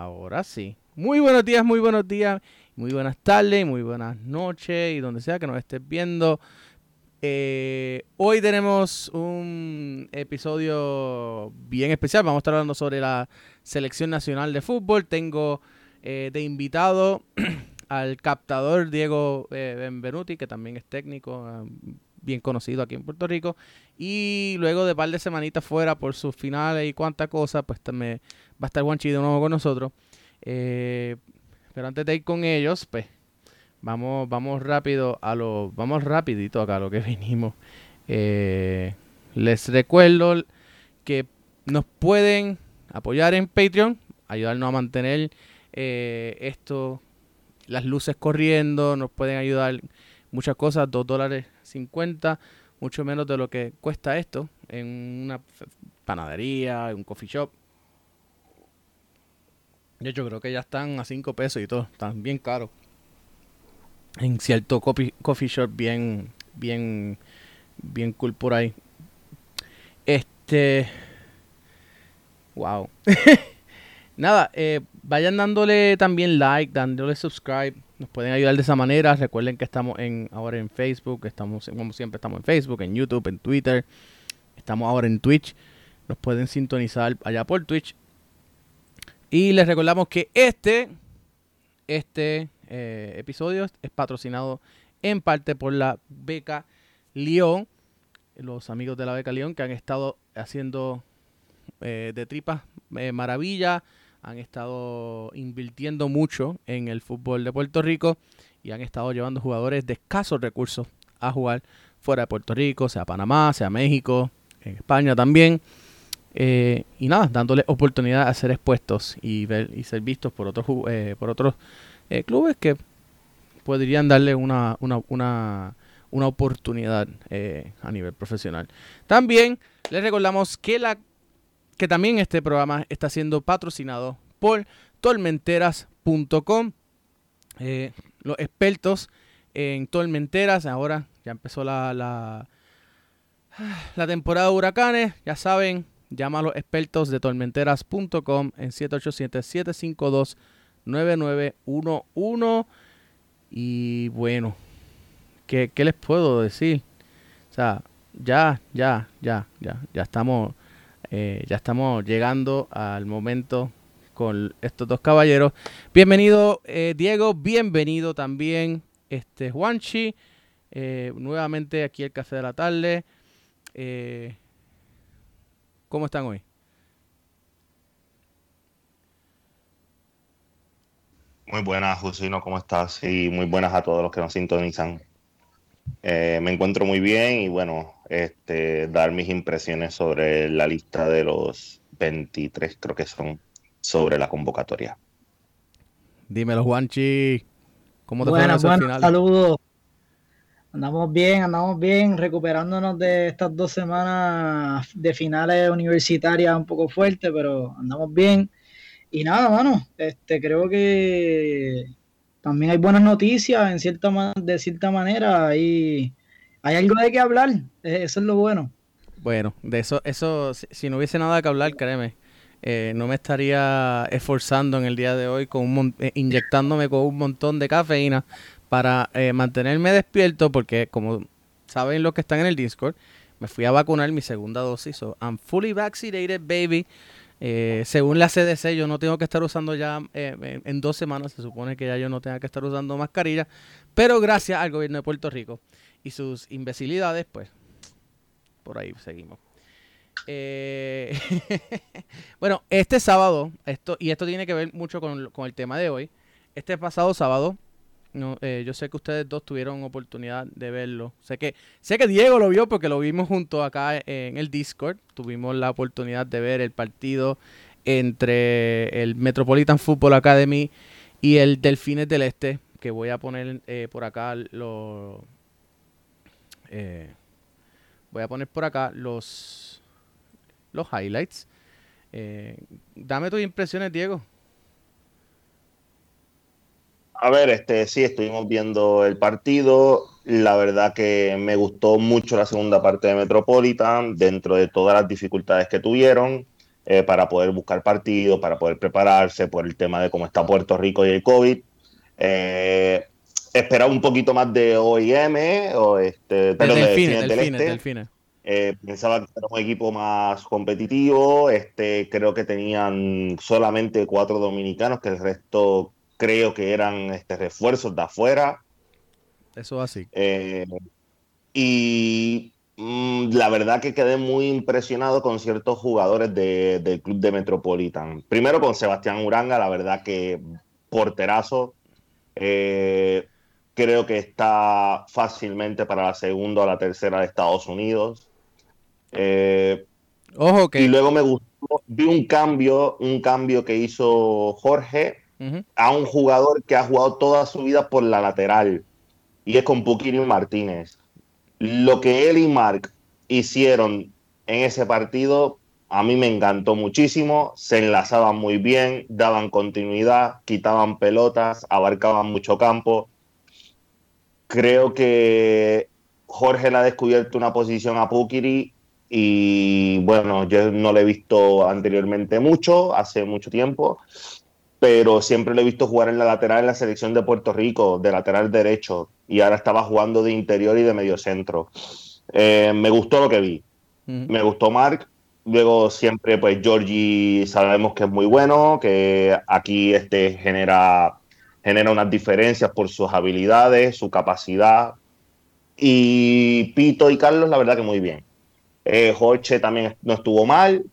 Ahora sí. Muy buenos días, muy buenos días, muy buenas tardes, muy buenas noches y donde sea que nos estés viendo. Eh, hoy tenemos un episodio bien especial. Vamos a estar hablando sobre la selección nacional de fútbol. Tengo eh, de invitado al captador Diego eh, Benvenuti, que también es técnico, bien conocido aquí en Puerto Rico. Y luego de par de semanitas fuera por sus finales y cuánta cosa, pues también va a estar Juanchi de nuevo con nosotros. Eh, pero antes de ir con ellos, pues vamos, vamos rápido a lo, vamos rapidito acá a lo que vinimos. Eh, les recuerdo que nos pueden apoyar en Patreon, ayudarnos a mantener eh, esto, las luces corriendo, nos pueden ayudar muchas cosas, 2 dólares 50, mucho menos de lo que cuesta esto en una panadería, en un coffee shop. De hecho, creo que ya están a 5 pesos y todo, están bien caros. En cierto coffee, shop bien, bien, bien cool por ahí. Este... Wow. Nada, eh, vayan dándole también like, dándole subscribe. Nos pueden ayudar de esa manera. Recuerden que estamos en ahora en Facebook, estamos como siempre estamos en Facebook, en YouTube, en Twitter. Estamos ahora en Twitch. Nos pueden sintonizar allá por Twitch. Y les recordamos que este este eh, episodio es patrocinado en parte por la beca León, los amigos de la beca León que han estado haciendo eh, de tripas eh, maravilla han estado invirtiendo mucho en el fútbol de Puerto Rico y han estado llevando jugadores de escasos recursos a jugar fuera de Puerto Rico, sea Panamá, sea México, en España también. Eh, y nada, dándole oportunidad a ser expuestos y ver y ser vistos por otros eh, por otros eh, clubes que podrían darle una, una, una, una oportunidad a nivel profesional. También les recordamos que la que también este programa está siendo patrocinado por tormenteras.com. Los expertos en tormenteras, ahora ya empezó la, la temporada de huracanes, ya saben, llama a los expertos de tormenteras.com en 787-752-9911. Y bueno, ¿qué, ¿qué les puedo decir? O sea, ya, ya, ya, ya, ya estamos eh, ya estamos llegando al momento con estos dos caballeros. Bienvenido eh, Diego, bienvenido también este Juanchi. Eh, nuevamente aquí el Café de la Tarde. ¿Cómo están hoy? Muy buenas, Jusino, ¿cómo estás? Y muy buenas a todos los que nos sintonizan. me encuentro muy bien y bueno, este, dar mis impresiones sobre la lista de los 23, creo que son, sobre la convocatoria. Dímelo, Juanchi. ¿Cómo te fue final? Saludos. Andamos bien, andamos bien, recuperándonos de estas dos semanas de finales universitarias un poco fuertes, pero andamos bien. Y nada, mano, este, creo que también hay buenas noticias en cierta de cierta manera. Hay hay algo de qué hablar, eh, eso es lo bueno. Bueno, de eso, eso, si, no hubiese nada que hablar, créeme, eh, no me estaría esforzando en el día de hoy con un eh, inyectándome con un montón de cafeína para mantenerme despierto, porque como saben los que están en el Discord, me fui a vacunar mi segunda dosis, so I'm fully vaccinated, baby. según la CDC, yo no tengo que estar usando ya en dos semanas, se supone que ya yo no tenga que estar usando mascarilla, pero gracias al gobierno de Puerto Rico y sus imbecilidades, pues por ahí seguimos. Eh, bueno, este sábado, esto y esto tiene que ver mucho con, el tema de hoy. Este pasado sábado, no, eh, yo sé que ustedes dos tuvieron oportunidad de verlo. Sé que, sé que Diego lo vio porque lo vimos junto acá en el Discord. Tuvimos la oportunidad de ver el partido entre el Metropolitan Football Academy y el Delfines del Este, que voy a poner eh, por acá lo, eh, voy a poner por acá los, los highlights. Eh, dame tus impresiones, Diego. A ver, este sí, estuvimos viendo el partido. La verdad que me gustó mucho la segunda parte de Metropolitan, dentro de todas las dificultades que tuvieron. eh, para poder buscar partidos, para poder prepararse por el tema de cómo está Puerto Rico y el COVID. Eh, esperaba un poquito más de OIM, o este, perdón, de Delfines, eh, pensaba que era un equipo más competitivo. Este, creo que tenían solamente cuatro dominicanos, que el resto creo que eran este, refuerzos de afuera. Eso así. Eh, y mm, la verdad que quedé muy impresionado con ciertos jugadores del club de Metropolitan. Primero con Sebastián Uranga, la verdad que porterazo. Eh, creo que está fácilmente para la segunda o la tercera de Estados Unidos. Eh, Ojo que... Y luego me gustó, vi un cambio, un cambio que hizo Jorge a un jugador que ha jugado toda su vida por la lateral y es con Puquini Martínez. Lo que él y Mark hicieron en ese partido a mí me encantó muchísimo, se enlazaban muy bien, daban continuidad, quitaban pelotas, abarcaban mucho campo. Creo que Jorge le ha descubierto una posición a Pukiri y bueno, yo no lo he visto anteriormente mucho, hace mucho tiempo, pero siempre lo he visto jugar en la lateral en la selección de Puerto Rico, de lateral derecho, y ahora estaba jugando de interior y de medio centro. Eh, me gustó lo que vi. Me gustó Mark. Luego siempre, pues Georgie sabemos que es muy bueno, que aquí este genera, genera unas diferencias por sus habilidades, su capacidad. Y Pito y Carlos, la verdad que muy bien. Eh, Jorge también no estuvo mal.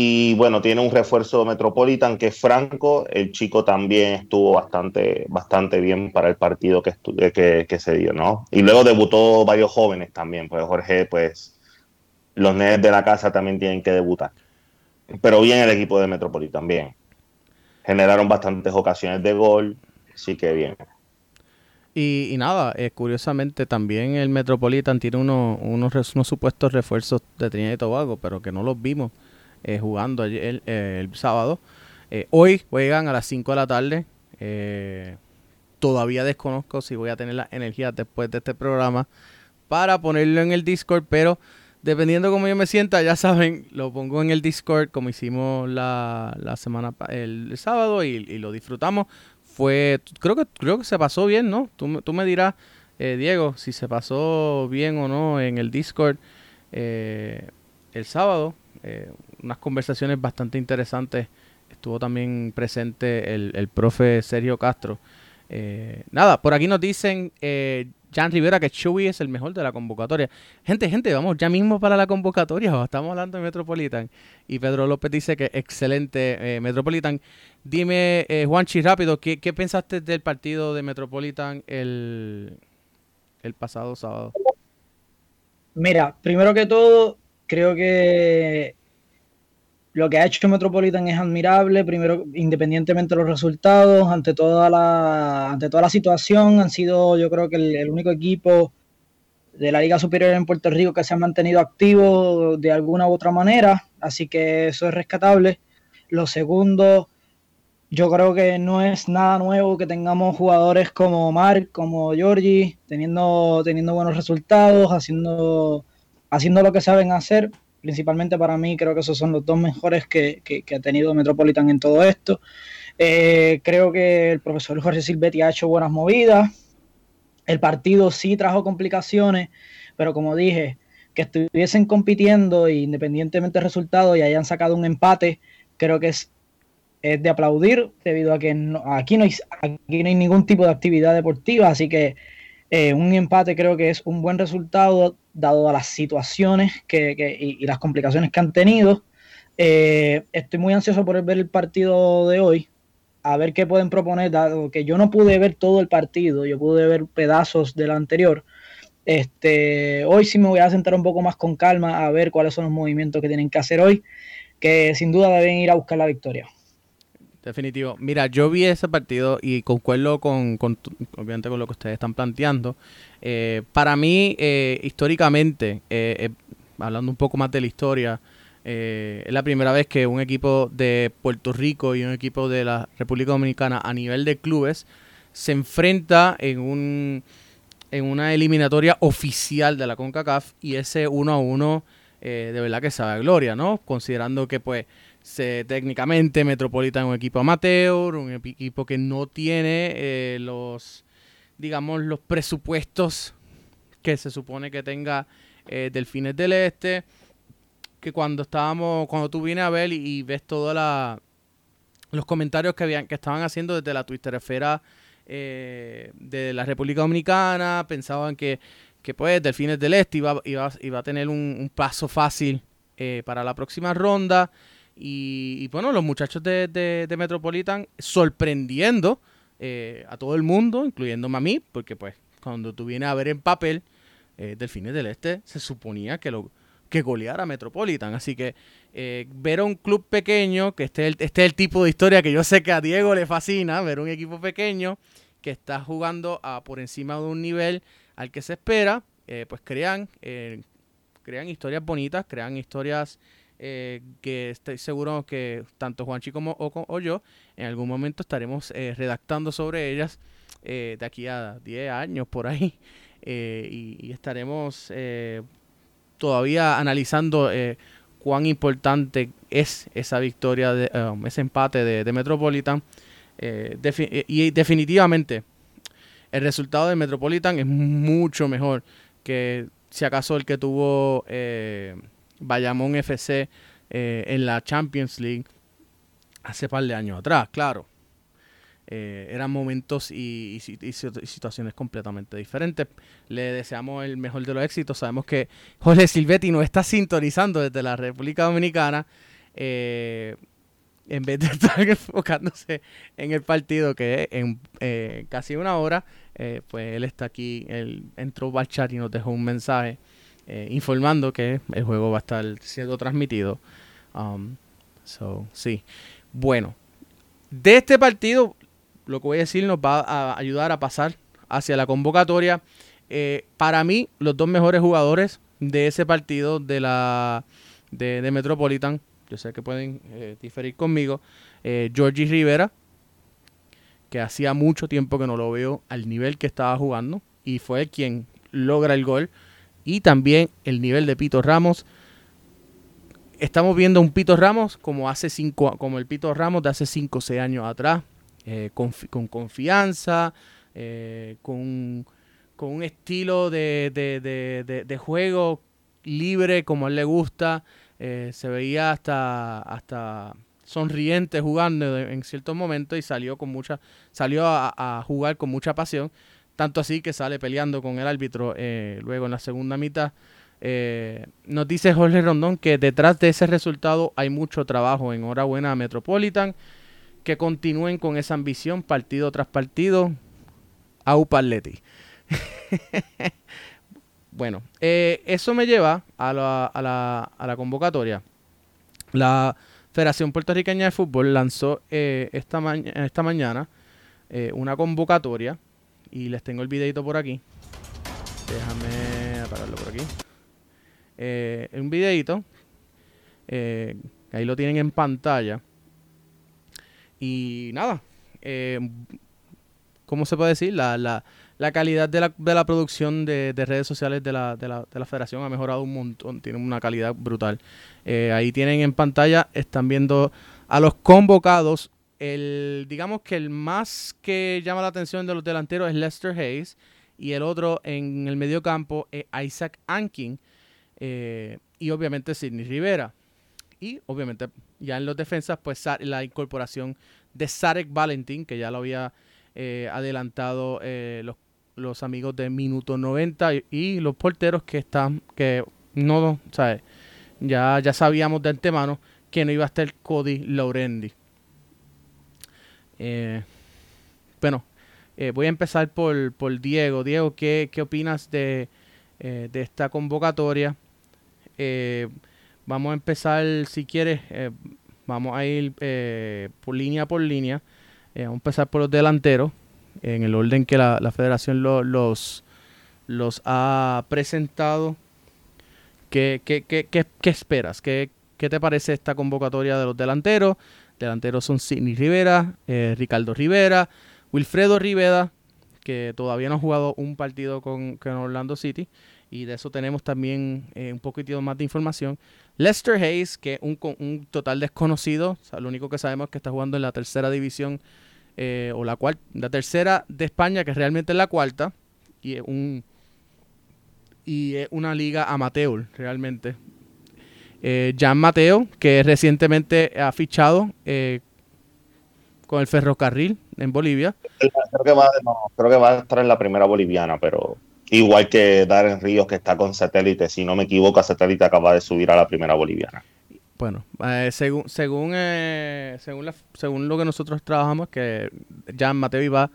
Y bueno, tiene un refuerzo Metropolitan que es Franco. El chico también estuvo bastante, bastante bien para el partido que, que, se dio, ¿no? Y luego debutó varios jóvenes también. Pues Jorge, pues los nenes de la casa también tienen que debutar. Pero bien el equipo de Metropolitan, bien. Generaron bastantes ocasiones de gol, sí que bien. Y, nada, eh, curiosamente también el Metropolitan tiene unos, unos, supuestos refuerzos de Trinidad y Tobago, pero que no los vimos eh, jugando ayer, el, sábado. Eh, hoy juegan a las 5 de la tarde. todavía desconozco si voy a tener la energía después de este programa para ponerlo en el Discord, pero dependiendo cómo yo me sienta, ya saben, lo pongo en el Discord como hicimos la, la semana el, sábado y, y, lo disfrutamos fue, creo que, creo que se pasó bien, ¿no? Tú, tú me dirás, eh, Diego, si se pasó bien o no en el Discord eh, el sábado. Eh, unas conversaciones bastante interesantes. Estuvo también presente el, el profe Sergio Castro. nada, por aquí nos dicen Jan Rivera que Chewy es el mejor de la convocatoria. Gente, gente, vamos ya mismo para la convocatoria. Estamos hablando de Metropolitan. Y Pedro López dice que excelente eh, Metropolitan. Dime, eh, Juanchi, rápido, ¿qué, pensaste del partido de Metropolitan el, el pasado sábado? Mira, primero que todo, creo que lo que ha hecho Metropolitan es admirable, primero independientemente de los resultados, ante toda la, ante toda la situación, han sido yo creo que el, único equipo de la Liga Superior en Puerto Rico que se ha mantenido activo de alguna u otra manera, así que eso es rescatable. Lo segundo, yo creo que no es nada nuevo que tengamos jugadores como Mark, como Giorgi, teniendo, teniendo buenos resultados, haciendo, haciendo lo que saben hacer principalmente para mí, creo que esos son los dos mejores que, ha tenido Metropolitan en todo esto. Eh, creo que el profesor Jorge Silvetti ha hecho buenas movidas. El partido sí trajo complicaciones, pero como dije, que estuviesen compitiendo independientemente del resultado y hayan sacado un empate, creo que es, de aplaudir debido a que aquí, no hay, aquí no hay ningún tipo de actividad deportiva, así que eh, un empate creo que es un buen resultado dado a las situaciones que, y, las complicaciones que han tenido. Eh, estoy muy ansioso por ver el partido de hoy, a ver qué pueden proponer, dado que yo no pude ver todo el partido, yo pude ver pedazos del anterior. Este, hoy sí me voy a sentar un poco más con calma a ver cuáles son los movimientos que tienen que hacer hoy, que sin duda deben ir a buscar la victoria. Definitivo. Mira, yo vi ese partido y concuerdo con, obviamente con lo que ustedes están planteando. Eh, para mí, eh, históricamente, eh, hablando un poco más de la historia, es la primera vez que un equipo de Puerto Rico y un equipo de la República Dominicana a nivel de clubes se enfrenta en un en una eliminatoria oficial de la CONCACAF y ese uno a uno de verdad que sabe gloria, ¿no? Considerando que pues se, técnicamente Metropolitan es un equipo amateur, un equipo que no tiene los, digamos, los presupuestos que se supone que tenga Delfines del Este que cuando estábamos, cuando tú vienes a ver y, ves todos los comentarios que habían, que estaban haciendo desde la Twitter esfera eh, de la República Dominicana, pensaban que, que pues Delfines del Este iba, iba, iba a tener un, paso fácil eh, para la próxima ronda. Y, bueno, los muchachos de, de, Metropolitan sorprendiendo eh, a todo el mundo, incluyéndome a mí, porque pues cuando tú vienes a ver en papel, Delfines del Este se suponía que lo, que golear a Metropolitan. Así que eh, ver a un club pequeño, que este, este es el tipo de historia que yo sé que a Diego le fascina, ver un equipo pequeño que está jugando a, por encima de un nivel al que se espera, eh, pues crean, eh, crean historias bonitas, crean historias que estoy seguro que tanto Juanchi como o, yo en algún momento estaremos redactando sobre ellas de aquí a 10 años por ahí. Y, estaremos todavía analizando eh, cuán importante es esa victoria, de, um, ese empate de, Metropolitan. Eh, eh, y definitivamente el resultado de Metropolitan es mucho mejor que si acaso el que tuvo Bayamón FC en la Champions League hace par de años atrás, claro. Eh, eran momentos y, situaciones completamente diferentes. Le deseamos el mejor de los éxitos. Sabemos que Jorge Silvetti nos está sintonizando desde la República Dominicana. Eh, en vez de estar enfocándose en el partido que en eh, casi una hora, pues él está aquí, él entró chat y nos dejó un mensaje informando que el juego va a estar siendo transmitido. Um, so, sí. Bueno, de este partido lo que voy a decir nos va a ayudar a pasar hacia la convocatoria. Eh, para mí, los dos mejores jugadores de ese partido de la de, Metropolitan, yo sé que pueden eh, diferir conmigo, eh, Rivera, que hacía mucho tiempo que no lo veo al nivel que estaba jugando, y fue quien logra el gol, y también el nivel de Pito Ramos. Estamos viendo un Pito Ramos como hace cinco, como el Pito Ramos de hace 5 o 6 años atrás, eh, con, confianza, eh, con, un estilo de, juego libre como a él le gusta. Eh, se veía hasta, hasta sonriente jugando en ciertos momentos y salió con mucha salió a, jugar con mucha pasión tanto así que sale peleando con el árbitro luego en la segunda mitad nos dice Jorge Rondón que detrás de ese resultado hay mucho trabajo enhorabuena a Metropolitan que continúen con esa ambición partido tras partido. a Paletti. bueno, eh, eso me lleva a la, a, la, a la, convocatoria. La Federación Puertorriqueña de Fútbol lanzó eh, esta, esta mañana eh, una convocatoria y les tengo el videito por aquí. Déjame apagarlo por aquí. un videito. ahí lo tienen en pantalla y nada, eh, ¿cómo se puede decir? La, la, la calidad de la, de la producción de, de, redes sociales de la, de, la, de la federación ha mejorado un montón, tiene una calidad brutal. Eh, ahí tienen en pantalla, están viendo a los convocados. El, digamos que el más que llama la atención de los delanteros es Lester Hayes y el otro en el medio campo es Isaac Ankin eh, y obviamente Sidney Rivera. Y obviamente ya en los defensas, pues la incorporación de Sarek Valentin, que ya lo había eh, adelantado eh, los, los, amigos de Minuto 90 y, los porteros que están, que no, ¿sabes? Ya, ya sabíamos de antemano que no iba a estar Cody Laurendi. Eh, bueno, voy a empezar por, por Diego. Diego, ¿qué, qué opinas de, de esta convocatoria? Vamos a empezar, si quieres, eh, vamos a ir eh, por línea por línea. Eh, vamos a empezar por los delanteros, en el orden que la, federación los, los ha presentado. ¿Qué, qué, qué, qué esperas? ¿Qué, te parece esta convocatoria de los delanteros? Delanteros son Sidney Rivera, Ricardo Rivera, Wilfredo Rivera, que todavía no ha jugado un partido con, con Orlando City, y de eso tenemos también eh, un poquitito más de información. Lester Hayes, que es un, total desconocido, lo único que sabemos es que está jugando en la tercera división eh, o la cuarta, la tercera de España, que realmente es la cuarta, y es un y es una liga amateur realmente. Eh, Jan Mateo, que recientemente ha fichado eh, con el ferrocarril en Bolivia. Creo que, va, creo que va a estar en la primera boliviana, pero igual que Darren Ríos, que está con satélite, si no me equivoco, satélite acaba de subir a la primera boliviana. Bueno, eh, según según según, según lo que nosotros trabajamos, que Jan Mateo iba,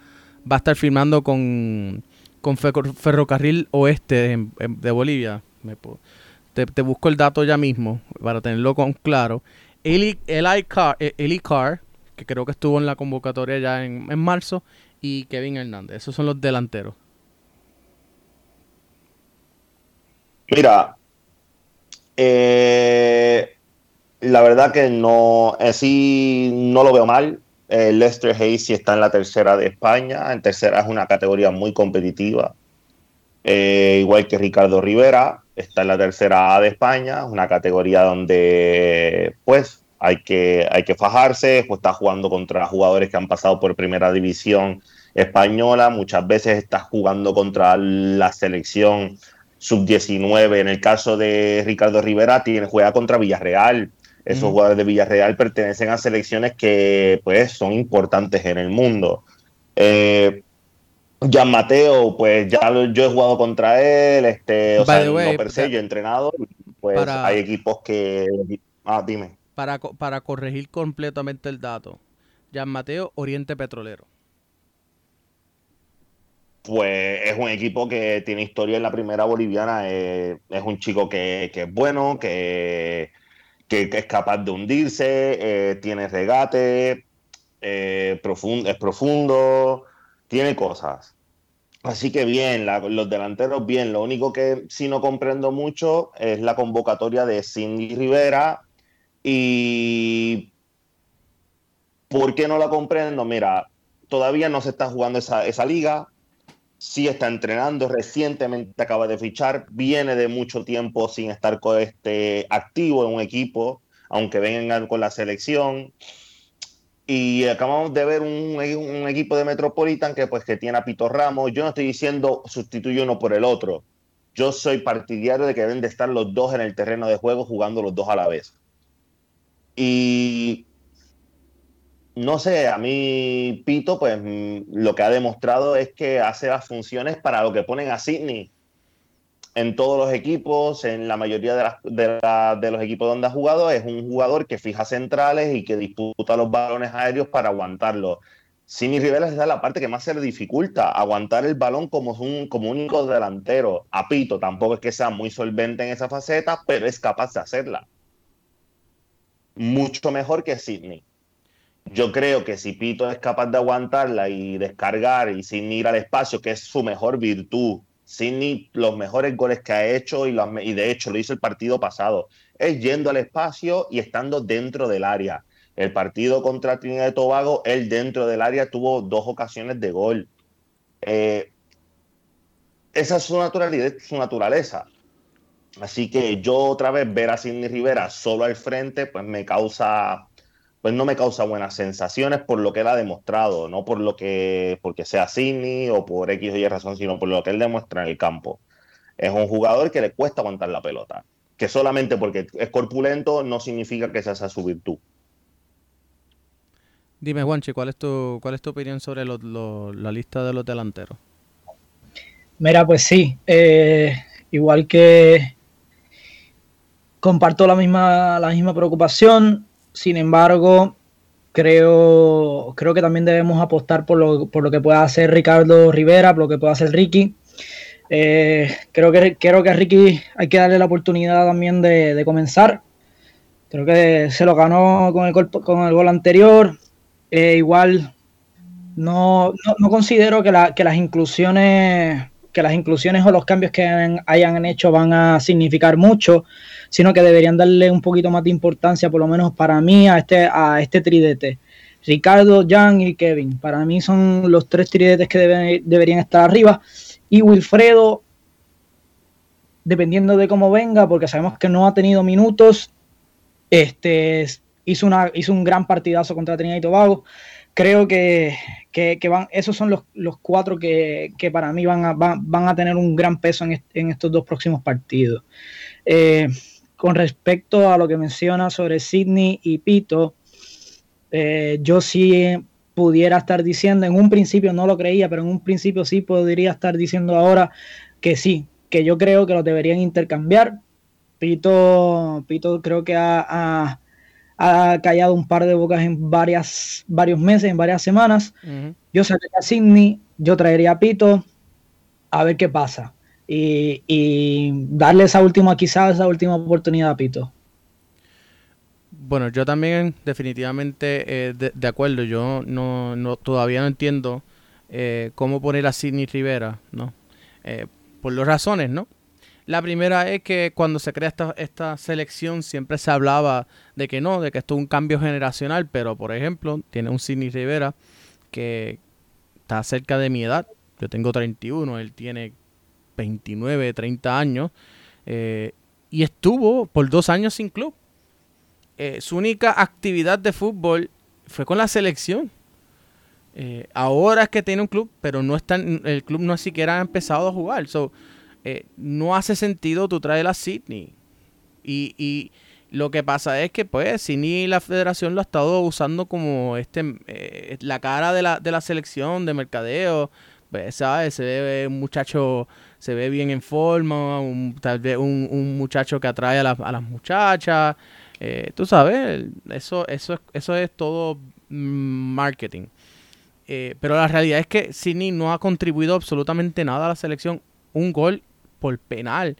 va a estar firmando con con Ferrocarril Oeste de, Bolivia. Te, busco el dato ya mismo para tenerlo con claro. Eli, Carr, eh, Eli Carr, que creo que estuvo en la convocatoria ya en, marzo, y Kevin Hernández. Esos son los delanteros. Mira, eh, la verdad que no, así no lo veo mal. Lester Hayes está en la tercera de España. En tercera es una categoría muy competitiva. Eh, igual que Ricardo Rivera, está en la tercera A de España, una categoría donde pues hay que, hay que fajarse, pues está jugando contra jugadores que han pasado por primera división española, muchas veces está jugando contra la selección sub-19, en el caso de Ricardo Rivera, tiene, juega contra Villarreal, esos jugadores de Villarreal pertenecen a selecciones que pues son importantes en el mundo. Eh, Jan Mateo, pues ya yo he jugado contra él, este, o sea, no per se, yo he entrenado, pues hay equipos que... Ah, dime. Para, para corregir completamente el dato, Jan Mateo, Oriente Petrolero. Pues es un equipo que tiene historia en la primera boliviana, eh, es un chico que, que es bueno, que que, es capaz de hundirse, eh, tiene regate, eh, es profundo, tiene cosas. Así que bien, los delanteros bien. Lo único que sí no comprendo mucho es la convocatoria de Cindy Rivera. Y ¿por qué no la comprendo? Mira, todavía no se está jugando esa, esa liga sí está entrenando, recientemente acaba de fichar, viene de mucho tiempo sin estar este, activo en un equipo, aunque vengan con la selección. Y acabamos de ver un, equipo de Metropolitan que, pues, que tiene a Pito Ramos. Yo no estoy diciendo sustituye uno por el otro. Yo soy partidario de que deben de estar los dos en el terreno de juego jugando los dos a la vez. Y no sé, a mí Pito, pues mm, lo que ha demostrado es que hace las funciones para lo que ponen a Sidney en todos los equipos, en la mayoría de, los equipos donde ha jugado, es un jugador que fija centrales y que disputa los balones aéreos para aguantarlo. Sidney Rivera es la parte que más se le dificulta, aguantar el balón como un único delantero. A Pito tampoco es que sea muy solvente en esa faceta, pero es capaz de hacerla. Mucho mejor que Sidney. Yo creo que si Pito es capaz de aguantarla y descargar y sin ir al espacio, que es su mejor virtud, sin los mejores goles que ha hecho y, de hecho lo hizo el partido pasado, es yendo al espacio y estando dentro del área. El partido contra Trinidad y Tobago, él dentro del área tuvo dos ocasiones de gol. Eh, esa es su naturalidad, su naturaleza. Así que yo otra vez ver a Sidney Rivera solo al frente, pues me causa pues no me causa buenas sensaciones por lo que él ha demostrado, no por lo que porque sea Sidney o por X o Y razón, sino por lo que él demuestra en el campo. Es un jugador que le cuesta aguantar la pelota, que solamente porque es corpulento no significa que esa sea su virtud. Dime, Juanchi, ¿cuál es tu, cuál es tu opinión sobre la lista de los delanteros? Mira, pues sí, eh, igual que comparto la misma, la misma preocupación. Sin embargo, creo, creo que también debemos apostar por lo, por lo que pueda hacer Ricardo Rivera, por lo que pueda hacer Ricky. Eh, creo, que, creo que a Ricky hay que darle la oportunidad también de, comenzar. Creo que se lo ganó con el, con el gol anterior. Eh, igual no, no, considero que, que, las inclusiones que las inclusiones o los cambios que hayan hecho van a significar mucho sino que deberían darle un poquito más de importancia, por lo menos para mí, a este, a este tridete. Ricardo, Jan y Kevin. Para mí son los tres tridetes que deben, deberían estar arriba. Y Wilfredo, dependiendo de cómo venga, porque sabemos que no ha tenido minutos, este, hizo, una, hizo un gran partidazo contra Trinidad y Tobago. Creo que, van, esos son los, cuatro que, para mí van a, van, a tener un gran peso en, estos dos próximos partidos. Eh, con respecto a lo que menciona sobre Sydney y Pito, eh, yo sí pudiera estar diciendo, en un principio no lo creía, pero en un principio sí podría estar diciendo ahora que sí, que yo creo que los deberían intercambiar. Pito, Pito creo que ha, callado un par de bocas en varias, varios meses, en varias semanas. Yo sacaría a Sidney, yo traería a Pito, a ver qué pasa. Y, darle esa última, quizás esa última oportunidad a Pito. Bueno, yo también definitivamente eh, de, acuerdo. Yo no, no, todavía no entiendo eh, cómo poner a Sidney Rivera, ¿no? Eh, por dos razones, ¿no? La primera es que cuando se crea esta, esta selección siempre se hablaba de que no, de que esto es un cambio generacional, pero por ejemplo, tiene un Sidney Rivera que está cerca de mi edad. Yo tengo 31, él tiene 29, 30 años. y estuvo por dos años sin club. Eh, su única actividad de fútbol fue con la selección. Eh, ahora es que tiene un club, pero no está, el club no siquiera ha empezado a jugar. Eh, no hace sentido tú traer a Sydney. Y, lo que pasa es que, pues, Sydney la federación lo ha estado usando como este la cara de la, de la selección de mercadeo. Pues, ¿sabes? Se ve un muchacho, se ve bien en forma, un, tal vez un, muchacho que atrae a, a las muchachas. Eh, tú sabes, eso, eso, eso es todo marketing. Eh, pero la realidad es que Sidney no ha contribuido absolutamente nada a la selección. Un gol por penal.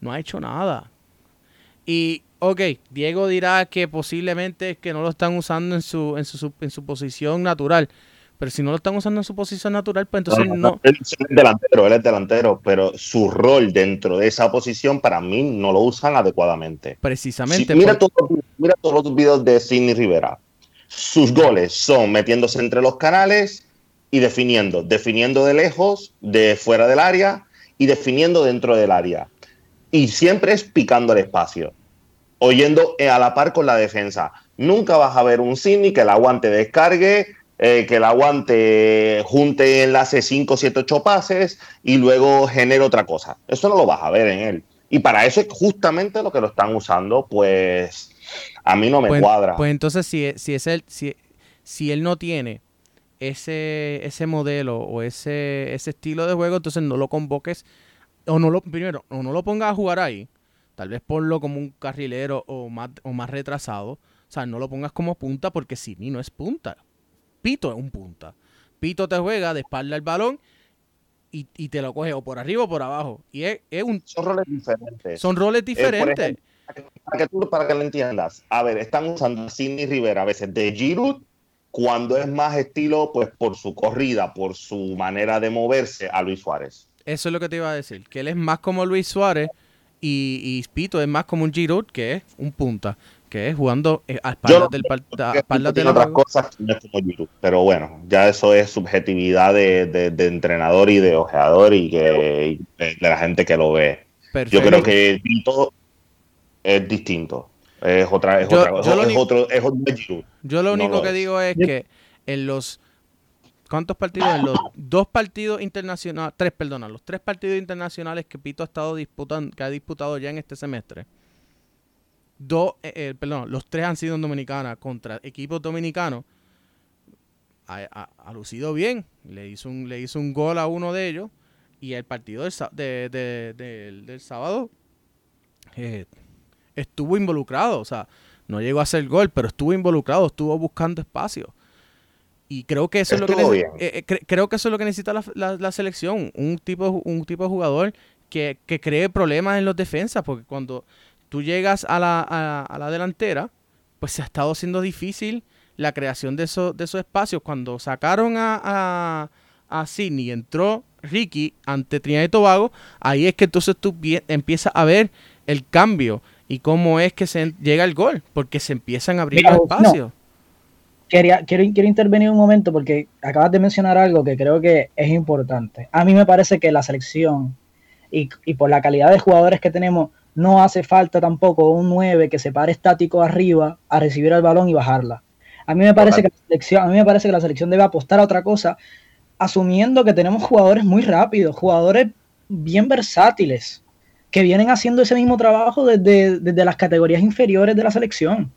No ha hecho nada. Y, ok, Diego dirá que posiblemente es que no lo están usando en su, en su, en su posición natural. Pero si no lo están usando en su posición natural, pues entonces no. Él es delantero, él es delantero, pero su rol dentro de esa posición para mí no lo usan adecuadamente. Precisamente. mira, mira todos los videos de Sidney Rivera. Sus goles son metiéndose entre los canales y definiendo, definiendo de lejos, de fuera del área y definiendo dentro del área. Y siempre es picando el espacio, oyendo a la par con la defensa. Nunca vas a ver un Sidney que el aguante descargue, eh, que el aguante junte enlace 5, 7, 8 pases y luego genere otra cosa. Eso no lo vas a ver en él. Y para eso es justamente lo que lo están usando, pues a mí no me pues, cuadra. Pues entonces, si, si, es él, si, si él no tiene ese, ese modelo o ese, ese estilo de juego, entonces no lo convoques o no lo, primero, o no lo pongas a jugar ahí, tal vez ponlo como un carrilero o más, o más retrasado, o sea, no lo pongas como punta porque si ni no es punta. Pito es un punta. Pito te juega de espalda el balón y, te lo coge o por arriba o por abajo. Y es, un... Son roles diferentes. Son roles eh, diferentes. para, que, tú, para que lo entiendas. A ver, están usando a Sidney Rivera a veces de Giroud cuando es más estilo, pues por su corrida, por su manera de moverse a Luis Suárez. Eso es lo que te iba a decir, que él es más como Luis Suárez y, y Pito es más como un Giroud, que es un punta que es jugando eh, a espaldas del de otras cosas pero bueno, ya eso es subjetividad de, entrenador y de ojeador y, que, de la gente que lo ve. Yo creo que todo es distinto. Es otra, es otra, es otro, es otro Yo lo único que digo es que en los ¿Cuántos partidos? En los dos partidos internacionales, tres, perdona, los tres partidos internacionales que Pito ha estado disputando, que ha disputado ya en este semestre, dos, eh, eh, perdón, los tres han sido en Dominicana contra equipos dominicanos. Ha, lucido bien. Le hizo, un, le hizo un gol a uno de ellos. Y el partido del, del sábado eh, estuvo involucrado. O sea, no llegó a hacer gol, pero estuvo involucrado, estuvo buscando espacio. Y creo que eso es lo que creo que eso es lo que necesita la, la, selección, un tipo, un tipo de jugador que, que cree problemas en los defensas, porque cuando tú llegas a la, a, la delantera, pues se ha estado haciendo difícil la creación de, esos, de esos espacios. Cuando sacaron a, a, a Sidney y entró Ricky ante Trinidad y Tobago, ahí es que entonces tú empiezas a ver el cambio y cómo es que se llega el gol, porque se empiezan a abrir los espacios. Quería, quiero, quiero intervenir un momento porque acabas de mencionar algo que creo que es importante. A mí me parece que la selección y, y por la calidad de jugadores que tenemos, no hace falta tampoco un 9 que se pare estático arriba a recibir el balón y bajarla. A mí me parece que la selección, a mí me parece que la selección debe apostar a otra cosa, asumiendo que tenemos jugadores muy rápidos, jugadores bien versátiles, que vienen haciendo ese mismo trabajo desde, las categorías inferiores de la selección.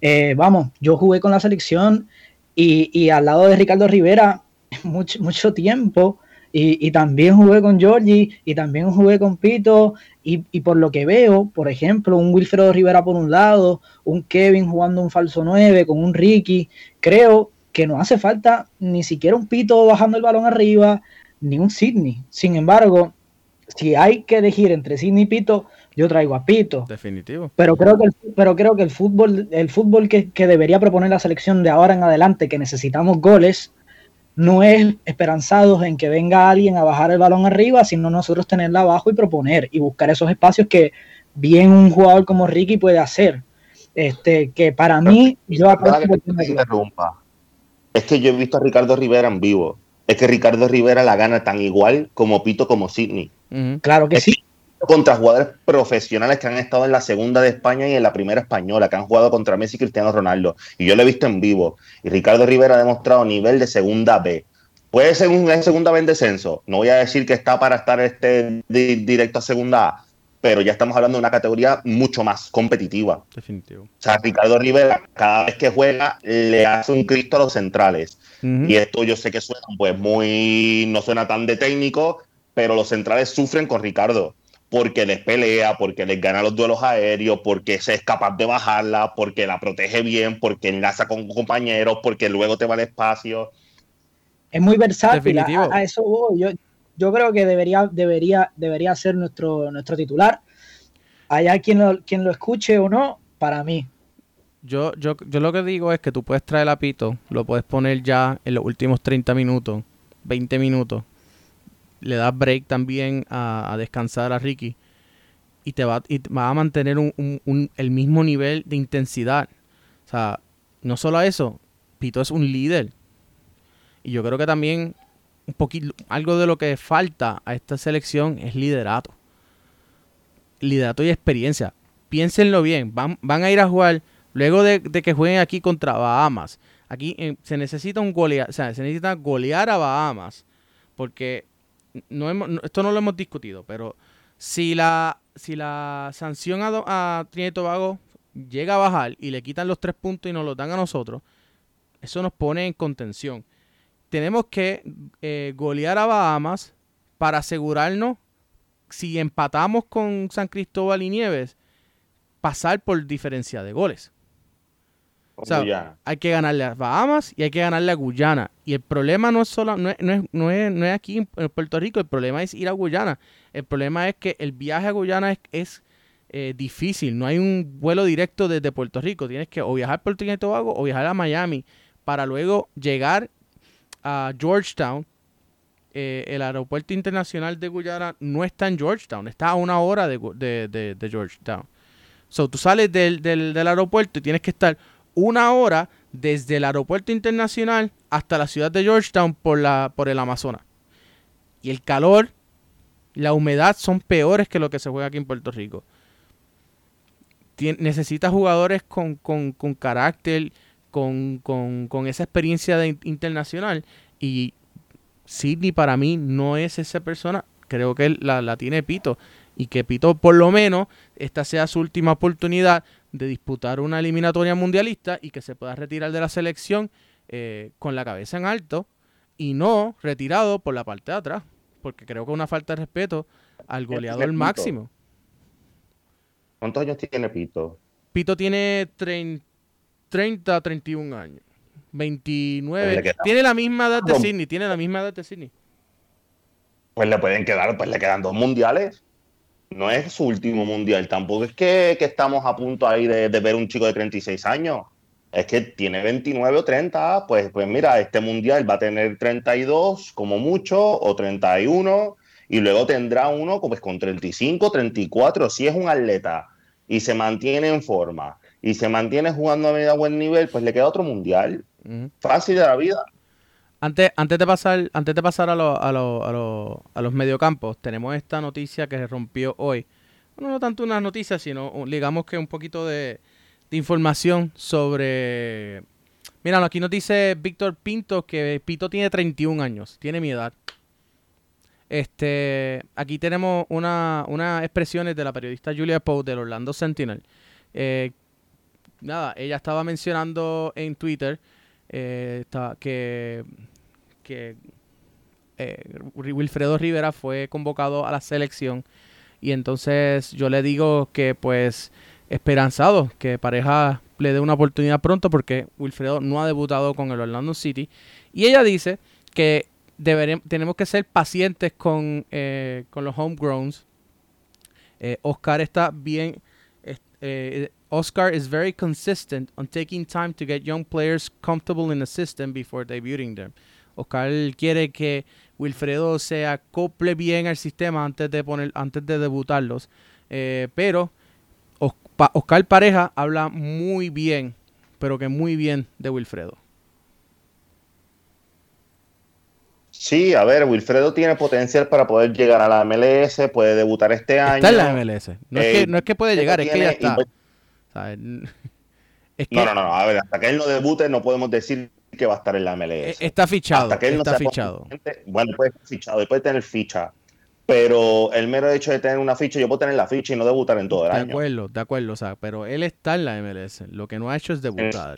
Eh, vamos, yo jugué con la selección y, y, al lado de Ricardo Rivera mucho, mucho tiempo y, también jugué con Georgie y también jugué con Pito y, por lo que veo, por ejemplo, un Wilfredo Rivera por un lado, un Kevin jugando un falso 9 con un Ricky, creo que no hace falta ni siquiera un Pito bajando el balón arriba, ni un Sidney. Sin embargo, si hay que elegir entre Sidney y Pito, yo traigo a Pito. Definitivo. Pero creo que el, pero creo que el fútbol, el fútbol que, que debería proponer la selección de ahora en adelante, que necesitamos goles, no es esperanzados en que venga alguien a bajar el balón arriba, sino nosotros tenerla abajo y proponer y buscar esos espacios que bien un jugador como Ricky puede hacer. Este, que para mí, yo Es que yo he visto a Ricardo Rivera en vivo. Es que Ricardo Rivera la gana tan igual como Pito como Sidney. Claro que sí contra jugadores profesionales que han estado en la segunda de España y en la primera española, que han jugado contra Messi y Cristiano Ronaldo. Y yo lo he visto en vivo. Y Ricardo Rivera ha demostrado nivel de segunda B. Puede ser un segunda B en descenso. No voy a decir que está para estar este directo a segunda A, pero ya estamos hablando de una categoría mucho más competitiva. Definitivo. O sea, Ricardo Rivera, cada vez que juega, le hace un Cristo a los centrales. Y esto yo sé que suena, pues muy. no suena tan de técnico, pero los centrales sufren con Ricardo porque les pelea, porque les gana los duelos aéreos, porque se es capaz de bajarla, porque la protege bien, porque enlaza con compañeros, porque luego te va al espacio. Es muy versátil, a, eso voy. Yo, yo creo que debería, debería, debería ser nuestro, nuestro titular. Hay quien lo, quien lo escuche o no, para mí. Yo, yo, yo lo que digo es que tú puedes traer a Pito, lo puedes poner ya en los últimos 30 minutos, 20 minutos, le das break también a, descansar a Ricky y te va, va a mantener el mismo nivel de intensidad. O sea, no solo eso, Pito es un líder. Y yo creo que también un poquito, algo de lo que falta a esta selección es liderato. Liderato y experiencia. Piénsenlo bien, van, van a ir a jugar, luego de, que jueguen aquí contra Bahamas. Aquí eh, se necesita un golear, o sea, se necesita golear a Bahamas. Porque no esto no lo hemos discutido, pero si la, si la sanción a, Trinidad y Tobago llega a bajar y le quitan los tres puntos y nos los dan a nosotros, eso nos pone en contención. Tenemos que eh, golear a Bahamas para asegurarnos, si empatamos con San Cristóbal y Nieves, pasar por diferencia de goles. O sea, hay que ganarle a Bahamas y hay que ganarle a Guyana. Y el problema no es solo, no es, no es, aquí en Puerto Rico, el problema es ir a Guyana. El problema es que el viaje a Guyana es, eh, difícil. No hay un vuelo directo desde Puerto Rico. Tienes que o viajar por Trinidad y Tobago o viajar a Miami para luego llegar a Georgetown. Eh, el aeropuerto internacional de Guyana no está en Georgetown, está a una hora de, de, Georgetown. So, tú sales del, del, del aeropuerto y tienes que estar una hora desde el aeropuerto internacional hasta la ciudad de Georgetown por, la, por el Amazonas. Y el calor, la humedad son peores que lo que se juega aquí en Puerto Rico. necesita jugadores con, carácter, con, esa experiencia de, internacional. Y Sidney para mí no es esa persona. Creo que la, la tiene Pito. Y que Pito por lo menos esta sea su última oportunidad de disputar una eliminatoria mundialista y que se pueda retirar de la selección eh, con la cabeza en alto y no retirado por la parte de atrás, porque creo que es una falta de respeto al goleador máximo. ¿Cuántos años tiene Pito? Pito tiene 30, 31 años. 29. Pues tiene la misma edad de Sidney, tiene la misma edad de Sidney. Pues le pueden quedar, pues le quedan dos mundiales no es su último mundial, tampoco es que, estamos a punto ahí de, ver un chico de 36 años. Es que tiene 29 o 30, pues, pues mira, este mundial va a tener 32 como mucho o 31 y luego tendrá uno pues, con 35, 34. Si es un atleta y se mantiene en forma y se mantiene jugando a medio buen nivel, pues le queda otro mundial. Fácil de la vida. Antes, antes de pasar, antes de pasar a, a, a, los mediocampos, tenemos esta noticia que se rompió hoy. no tanto una noticia, sino digamos que un poquito de, información sobre... Mira, aquí nos dice Víctor Pinto que Pito tiene 31 años, tiene mi edad. Este, aquí tenemos unas una expresiones de la periodista Julia Poe del Orlando Sentinel. Eh, nada, ella estaba mencionando en Twitter eh, que, eh, Wilfredo Rivera fue convocado a la selección y entonces yo le digo que pues esperanzado que pareja le dé una oportunidad pronto porque Wilfredo no ha debutado con el Orlando City y ella dice que tenemos que ser pacientes con, eh, con los homegrowns. Oscar está bien Oscar is very consistent on taking time to get young players comfortable in the system before debuting them. Oscar quiere que Wilfredo se acople bien al sistema antes de poner, antes de debutarlos. Eh, pero Oscar Pareja habla muy bien, pero que muy bien de Wilfredo. Sí, a ver, Wilfredo tiene potencial para poder llegar a la MLS, puede debutar este año. Está en la MLS. No, es, que, no es que puede llegar, es que ya está. No, no, no, a ver, hasta que él no debute no podemos decir que va a estar en la MLS. E-, está fichado, hasta que él está fichado. Bueno, puede estar fichado, puede tener ficha, pero el mero hecho de tener una ficha, yo puedo tener la ficha y no debutar en todo el año. De acuerdo, de acuerdo, o sea, pero él está en la MLS, lo que no ha hecho es debutar.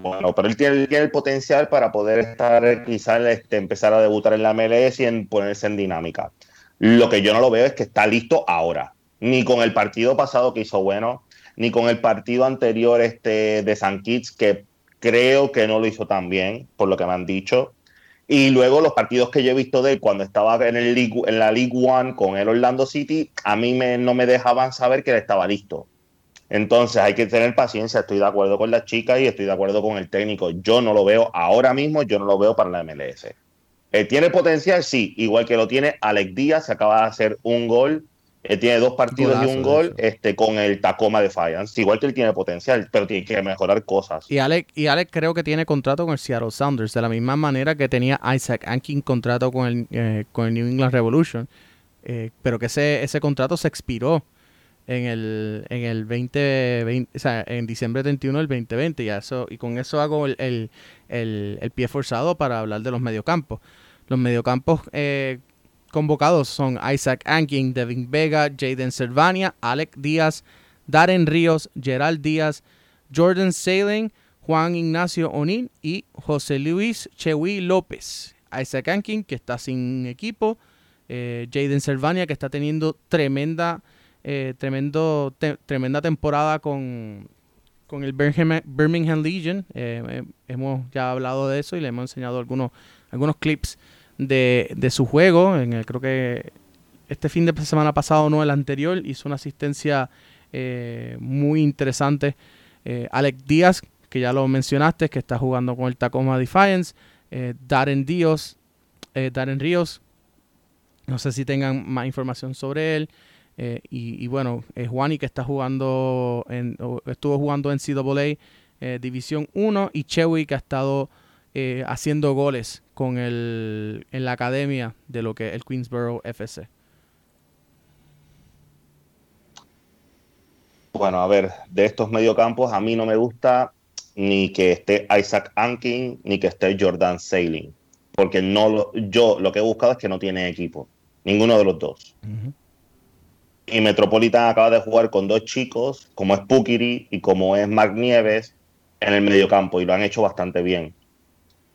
Bueno, pero él tiene, el potencial para poder estar, quizás este, empezar a debutar en la MLS y en ponerse en dinámica. Lo que yo no lo veo es que está listo ahora, ni con el partido pasado que hizo bueno, ni con el partido anterior este de San Kitts, que creo que no lo hizo tan bien, por lo que me han dicho. Y luego los partidos que yo he visto de él cuando estaba en, el en la League One con el Orlando City, a mí me, no me dejaban saber que él estaba listo. Entonces hay que tener paciencia, estoy de acuerdo con la chica y estoy de acuerdo con el técnico. Yo no lo veo ahora mismo, yo no lo veo para la MLS. Eh, ¿Tiene potencial? Sí, igual que lo tiene Alex Díaz, se acaba de hacer un gol él tiene dos partidos y un gol este, con el Tacoma de Defiance. Igual que él tiene potencial, pero tiene que mejorar cosas. Y Alex, y Alex creo que tiene contrato con el Seattle Sounders, de la misma manera que tenía Isaac Ankin contrato con el, eh, con el New England Revolution. Eh, pero que ese, ese contrato se expiró en el, en el 2020, o sea, en diciembre 31 del 2020. Y, eso, y con eso hago el, el, el, pie forzado para hablar de los mediocampos. Los mediocampos eh, convocados son Isaac Ankin, Devin Vega, Jaden Servania, Alec Díaz, Darren Ríos, Gerald Díaz, Jordan Sailing, Juan Ignacio Onin y José Luis Chewi López. Isaac Ankin, que está sin equipo, eh, Jaden Servania, que está teniendo tremenda, eh, tremendo, tremenda temporada con, con el Birmingham, Legion. Eh, hemos ya hablado de eso y le hemos enseñado algunos, algunos clips de, su juego. En el, creo que este fin de semana pasado, no el anterior, hizo una asistencia eh, muy interesante. Eh, Alex Díaz, que ya lo mencionaste, que está jugando con el Tacoma Defiance. Eh, Darren Díaz, Darren Ríos, no sé si tengan más información sobre él. y, y, bueno, Juani que está jugando, en, estuvo jugando en CAA División 1 y Chewy que ha estado eh, haciendo goles con el, en la academia de lo que es el Queensboro FC? Bueno, a ver, de estos mediocampos a mí no me gusta ni que esté Isaac Ankin ni que esté Jordan Sailing, porque no yo lo que he buscado es que no tiene equipo, ninguno de los dos. Y Metropolitan acaba de jugar con dos chicos, como es Pukiri y como es Mark Nieves, en el mediocampo y lo han hecho bastante bien.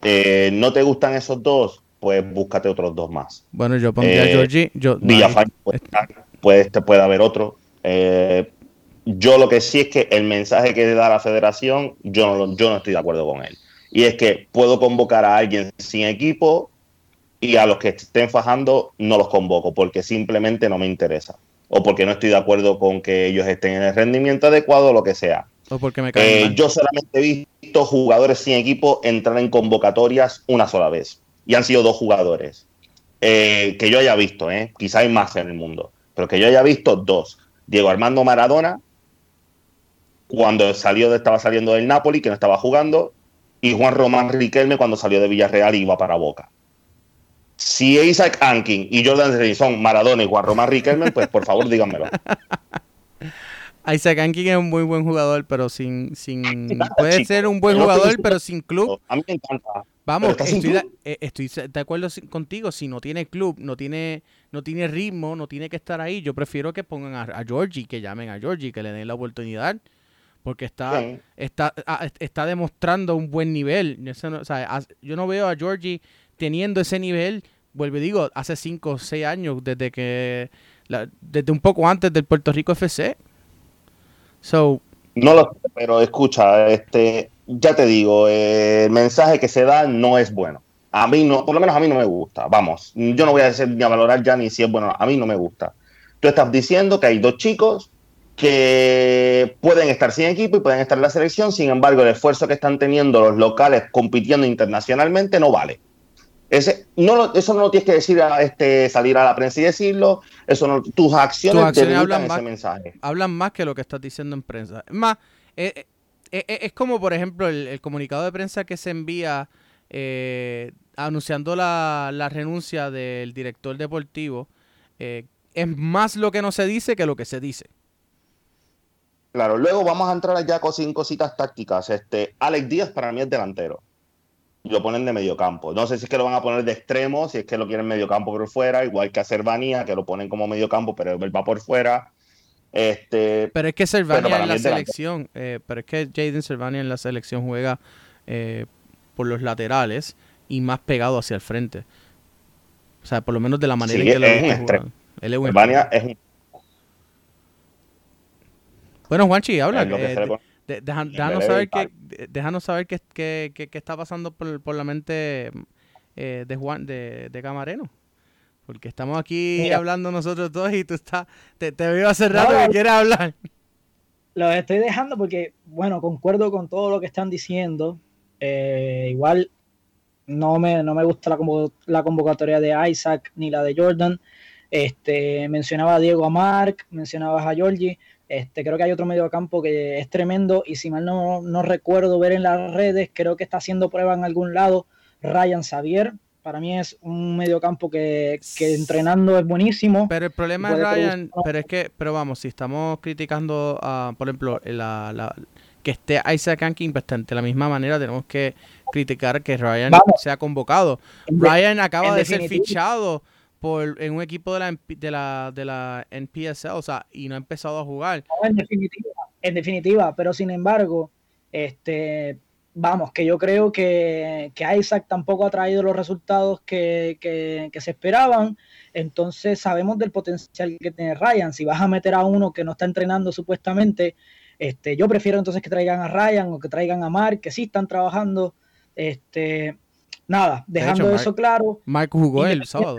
Eh, ¿No te gustan esos dos? Pues búscate otros dos más. Bueno, yo pondría a eh, Georgie. Yo, puede, te puede haber otro. Eh, yo lo que sí es que el mensaje que da la federación, yo no, yo no estoy de acuerdo con él. Y es que puedo convocar a alguien sin equipo y a los que estén fajando no los convoco porque simplemente no me interesa. O porque no estoy de acuerdo con que ellos estén en el rendimiento adecuado o lo que sea. O porque me Yo solamente he visto jugadores sin equipo entrar en convocatorias una sola vez. Y han sido dos jugadores. Eh, que yo haya visto, ¿eh? quizá hay más en el mundo, pero que yo haya visto dos. Diego Armando Maradona, cuando salió, estaba saliendo del Napoli, que no estaba jugando, y Juan Román Riquelme cuando salió de Villarreal iba para Boca. Si Isaac Ankin y Jordan son Maradona y Juan Román Riquelme, pues por favor díganmelo. Isaac Ankin es un muy buen jugador, pero sin... sin puede ser un buen jugador, pero sin club. A mí me encanta. Vamos, eh, estoy de, acuerdo contigo. Si no tiene club, no tiene, no tiene ritmo, no tiene que estar ahí, yo prefiero que pongan a, Georgie, que llamen a Georgie, que le den la oportunidad. Porque está, está, ah, está demostrando un buen nivel. yo no veo a Georgie teniendo ese nivel, vuelvo y digo, hace 5 o 6 años, desde que desde un poco antes del Puerto Rico FC. So, no lo sé, pero escucha, este, ya te digo, el mensaje que se da no es bueno. A mí no, por lo menos a mí no me gusta. Vamos, yo no voy a decir ni a valorar ya ni si es bueno. A mí no me gusta. Tú estás diciendo que hay dos chicos que pueden estar sin equipo y pueden estar en la selección, sin embargo, el esfuerzo que están teniendo los locales compitiendo internacionalmente no vale. Ese, no eso no lo tienes que decir a este, salir a la prensa y decirlo. Eso no, tus acciones, hablan ese mensaje. Hablan más que lo que estás diciendo en prensa. Es más, eh, eh, eh, es como, por ejemplo, el, comunicado de prensa que se envía anunciando la, la, renuncia del director deportivo. es más lo que no se dice que lo que se dice. Claro, luego vamos a entrar allá con cositas tácticas. Este, Alex Díaz para mí es delantero. Lo ponen de medio campo. No sé si es que lo van a poner de extremo, si es que lo quieren medio campo por fuera, igual que a Cervanía, que lo ponen como medio campo, pero él va por fuera. Este, pero es que Cervania en la selección, eh, pero es que Jaden Cervania en la selección juega eh, por los laterales y más pegado hacia el frente. O sea, por lo menos de la manera en que lo gusta Él es un es un bueno, Juanchi, habla. Eh, déjanos, saber qué, déjanos saber qué, qué, está pasando por, por la mente eh, de Juan, de, de, Camareno. Porque estamos aquí hablando nosotros todos y tú estás, te, veo hace rato que quieres hablar. Lo estoy dejando porque, bueno, concuerdo con todo lo que están diciendo. Eh, igual no me, no me gusta la, la convocatoria de Isaac ni la de Jordan. Este, mencionaba a Diego a Mark, mencionabas a Georgie. Este, creo que hay otro mediocampo que es tremendo y si mal no, recuerdo ver en las redes, creo que está haciendo prueba en algún lado Ryan Xavier. Para mí es un mediocampo que, que entrenando es buenísimo. Pero el problema es Ryan, pero es que, pero vamos, si estamos criticando, por ejemplo, la, que esté Isaac Ankin, pues de la misma manera tenemos que criticar que Ryan sea convocado. Ryan acaba de ser fichado en un equipo de la, de la, de la NPSL, o sea, y no ha empezado a jugar. en definitiva, en definitiva, pero sin embargo, este, vamos, que yo creo que, que Isaac tampoco ha traído los resultados que, que, se esperaban, entonces sabemos del potencial que tiene Ryan, si vas a meter a uno que no está entrenando supuestamente, este, yo prefiero entonces que traigan a Ryan o que traigan a Mark, que sí están trabajando, este, nada, dejando eso claro. Mark jugó el sábado.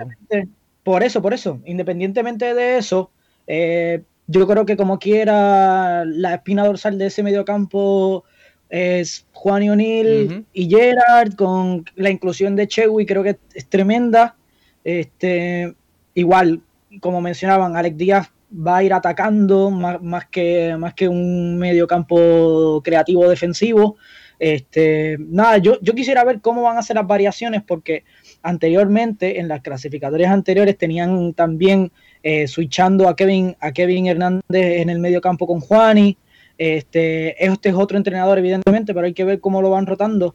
Por eso, por eso. Independientemente de eso, eh, yo creo que como quiera, la espina dorsal de ese mediocampo es Juan y O'Neill y Gerard, con la inclusión de Chewy, creo que es tremenda. Este, igual, como mencionaban, Alex Díaz va a ir atacando más, más, que, más que un mediocampo creativo defensivo. Este, nada, yo, yo quisiera ver cómo van a ser las variaciones porque anteriormente en las clasificatorias anteriores tenían también eh, switchando a Kevin, a Kevin Hernández en el medio campo con Juani. Este, este es otro entrenador, evidentemente, pero hay que ver cómo lo van rotando.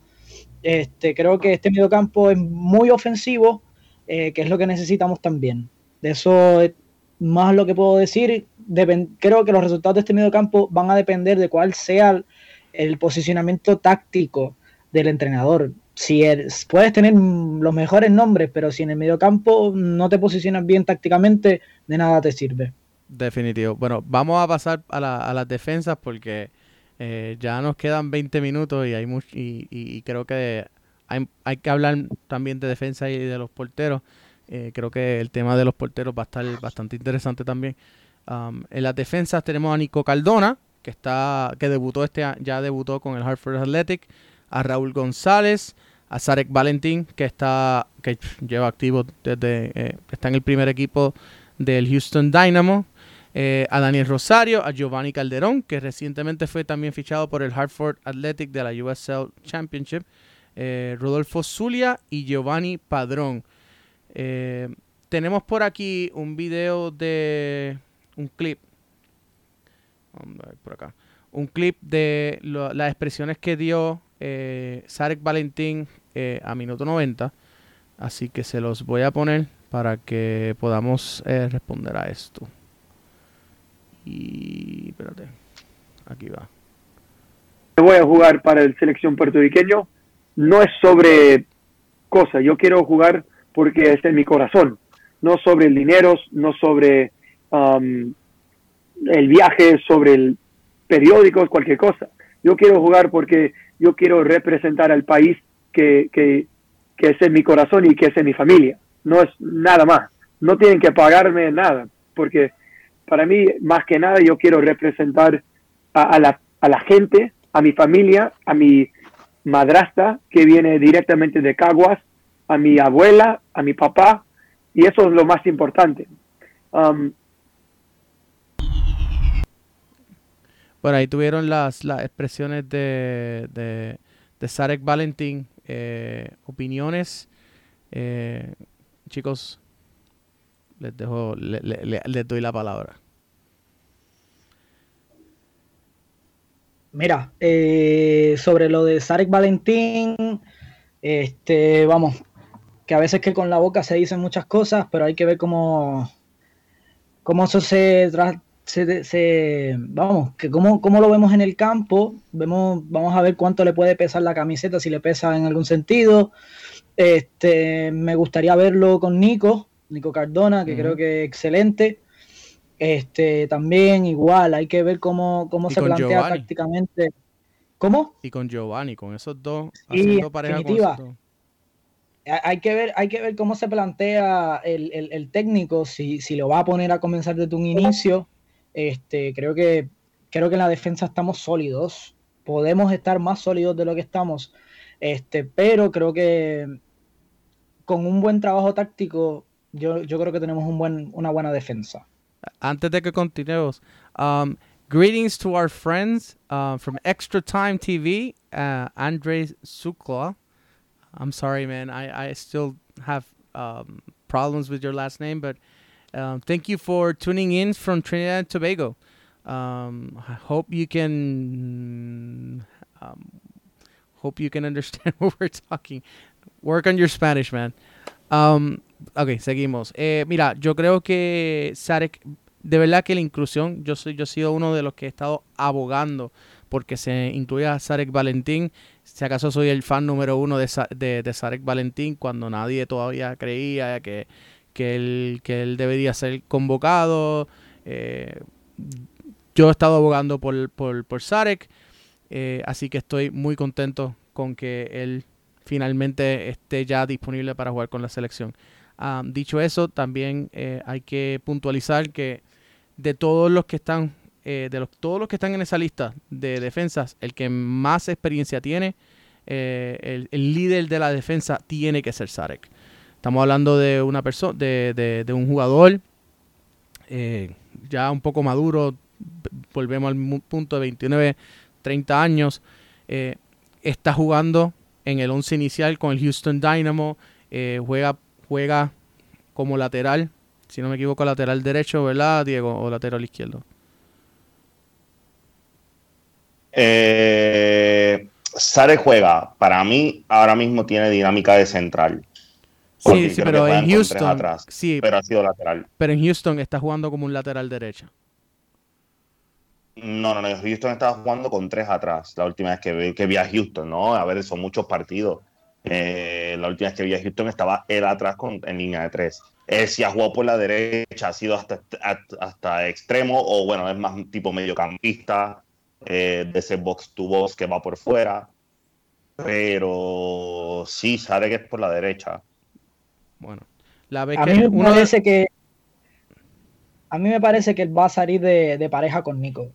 Este, creo que este medio campo es muy ofensivo, eh, que es lo que necesitamos también. De eso es más lo que puedo decir. creo que los resultados de este medio campo van a depender de cuál sea el posicionamiento táctico del entrenador. Si puedes tener los mejores nombres, pero si en el mediocampo no te posicionas bien tácticamente, de nada te sirve. Definitivo. Bueno, vamos a pasar a, las defensas porque eh, ya nos quedan 20 minutos y hay y, creo que hay, que hablar también de defensa y de los porteros. Eh, creo que el tema de los porteros va a estar bastante interesante también. En las defensas tenemos a Nico Cardona, que está que debutó este ya debutó con el Hartford Athletic, a Raúl González, a Zarek Valentín que está que lleva activo desde eh, está en el primer equipo del Houston Dynamo. eh, a Daniel Rosario, a Giovanni Calderón, que recientemente fue también fichado por el Hartford Athletic de la USL Championship, eh, Rodolfo Zulia y Giovanni Padrón. Tenemos por aquí un video de un clip. Por acá. Un clip de las expresiones que dio eh, Sarek Valentín a minuto 90. Así que se los voy a poner para que podamos responder a esto. Y espérate, aquí va. Voy a jugar para el selección puertorriqueño. No es sobre cosas. Yo quiero jugar porque es en mi corazón. No sobre el dinero, no sobre um, el viaje, sobre el periódico, cualquier cosa. Yo quiero jugar porque yo quiero representar al país que, que, que es en mi corazón y que es en mi familia. No es nada más. No tienen que pagarme nada, porque para mí, más que nada, yo quiero representar a, la, a la gente, a mi familia, a mi madrastra que viene directamente de Caguas, a mi abuela, a mi papá, y eso es lo más importante. Um, bueno, ahí tuvieron las, las expresiones de, de, de Sarek Valentín, eh, opiniones. Eh, chicos, les dejo, le, le, les doy la palabra. Mira, eh, sobre lo de Sarek Valentín, este, vamos, que a veces que con la boca se dicen muchas cosas, pero hay que ver cómo, cómo eso se, se, se, vamos, que cómo, cómo, lo vemos en el campo, vemos, vamos a ver cuánto le puede pesar la camiseta, si le pesa en algún sentido. Este, me gustaría verlo con Nico, Nico Cardona, que creo que es excelente. Este, también igual, hay que ver cómo, cómo se plantea prácticamente. ¿Cómo? Y con Giovanni, con esos dos, haciendo pareja Hay que, ver, hay que ver cómo se plantea el, técnico, si, si, lo va a poner a comenzar desde un inicio. Este, creo que creo que en la defensa estamos sólidos. Podemos estar más sólidos de lo que estamos. Este, pero creo que con un buen trabajo táctico, yo, yo creo que tenemos un buen, una buena defensa. Antes de que continuemos, um, greetings to our friends uh, from Extra Time TV, uh, Andre Sukla. I'm sorry, man. I, I still have um, problems with your last name, but um, thank you for tuning in from Trinidad and Tobago. Um, I hope you can um, hope you can understand what we're talking. Work on your Spanish, man. Um, ok, seguimos. Eh, mira, yo creo que Sarek, de verdad que la inclusión, yo soy, yo he sido uno de los que he estado abogando porque se incluya a Sarek Valentín. Si acaso soy el fan número uno de, de, Sarek Valentín, cuando nadie todavía creía que, que, él, que él debería ser convocado. Eh, yo he estado abogando por, por, por Sarek, eh, así que estoy muy contento con que él finalmente esté ya disponible para jugar con la selección. dicho eso, también eh, hay que puntualizar que de todos los que están, de los, todos los que están en esa lista de defensas, el que más experiencia tiene, eh, el, líder de la defensa tiene que ser Sarek. Estamos hablando de una persona, de, un jugador ya un poco maduro, volvemos al punto de 29, 30 años, está jugando en el once inicial con el Houston Dynamo. Eh, juega, juega como lateral, si no me equivoco, lateral derecho, ¿verdad, Diego? O lateral izquierdo. Eh, Sare juega, para mí, ahora mismo tiene dinámica de central. Sí, sí pero en Houston. sí, pero ha sido lateral. Pero en Houston está jugando como un lateral derecho. No, no, no. Houston estaba jugando con tres atrás. La última vez que vi, que vi a Houston, ¿no? A ver, son muchos partidos. Eh, la última vez que vi a Houston estaba él atrás con, en línea de tres. Él sí ha jugado por la derecha, ha sido hasta, hasta extremo, o bueno, es más tipo mediocampista, eh, de ese box to box que va por fuera. Pero sí, sabe que es por la derecha. Bueno, la a mí me parece que a mí me parece que él va a salir de, de pareja con Nico.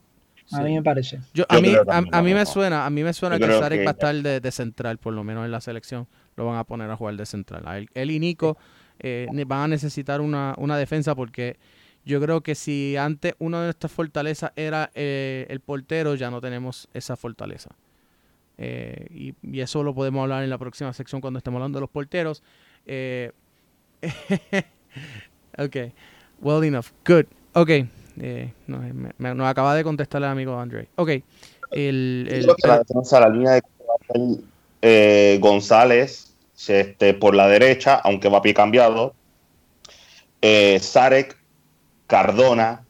A mí me parece. Yo, a, mí, a, mí me suena, a mí me suena que Sarek va a estar de, central, por lo menos en la selección. Lo van a poner a jugar de central. Él, y Nico eh, van a necesitar una, defensa porque Yo creo que si antes una de nuestras fortalezas era eh, el portero, ya no tenemos esa fortaleza. Eh, y, y, eso lo podemos hablar en la próxima sección cuando estemos hablando de los porteros. Eh, ok, well enough, good. Ok, eh, no, me, me, nos acaba de contestar el amigo Andre. Ok, el, el, la defensa, la línea de eh, González este, por la derecha, aunque va a pie cambiado. Eh, Sarek, Cardona.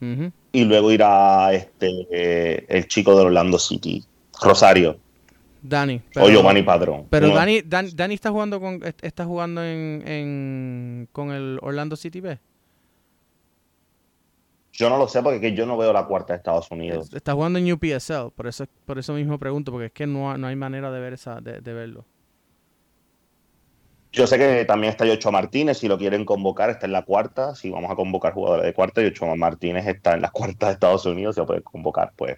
uh -huh. Y luego irá este, eh, el chico de Orlando City, Rosario. Dani. o Giovanni Padrón. Pero Dani, Dani, Dani está jugando con está jugando en, en- con el Orlando City B. Yo no lo sé porque es que yo no veo la cuarta de Estados Unidos. Está jugando en UPSL, por eso por eso mismo pregunto porque es que no, no hay manera de ver esa de, de verlo. Yo sé que también está Yocho Martínez, si lo quieren convocar, está en la cuarta. Si vamos a convocar jugadores de cuarta, Yocho Martínez está en la cuarta de Estados Unidos, se lo puede convocar, pues.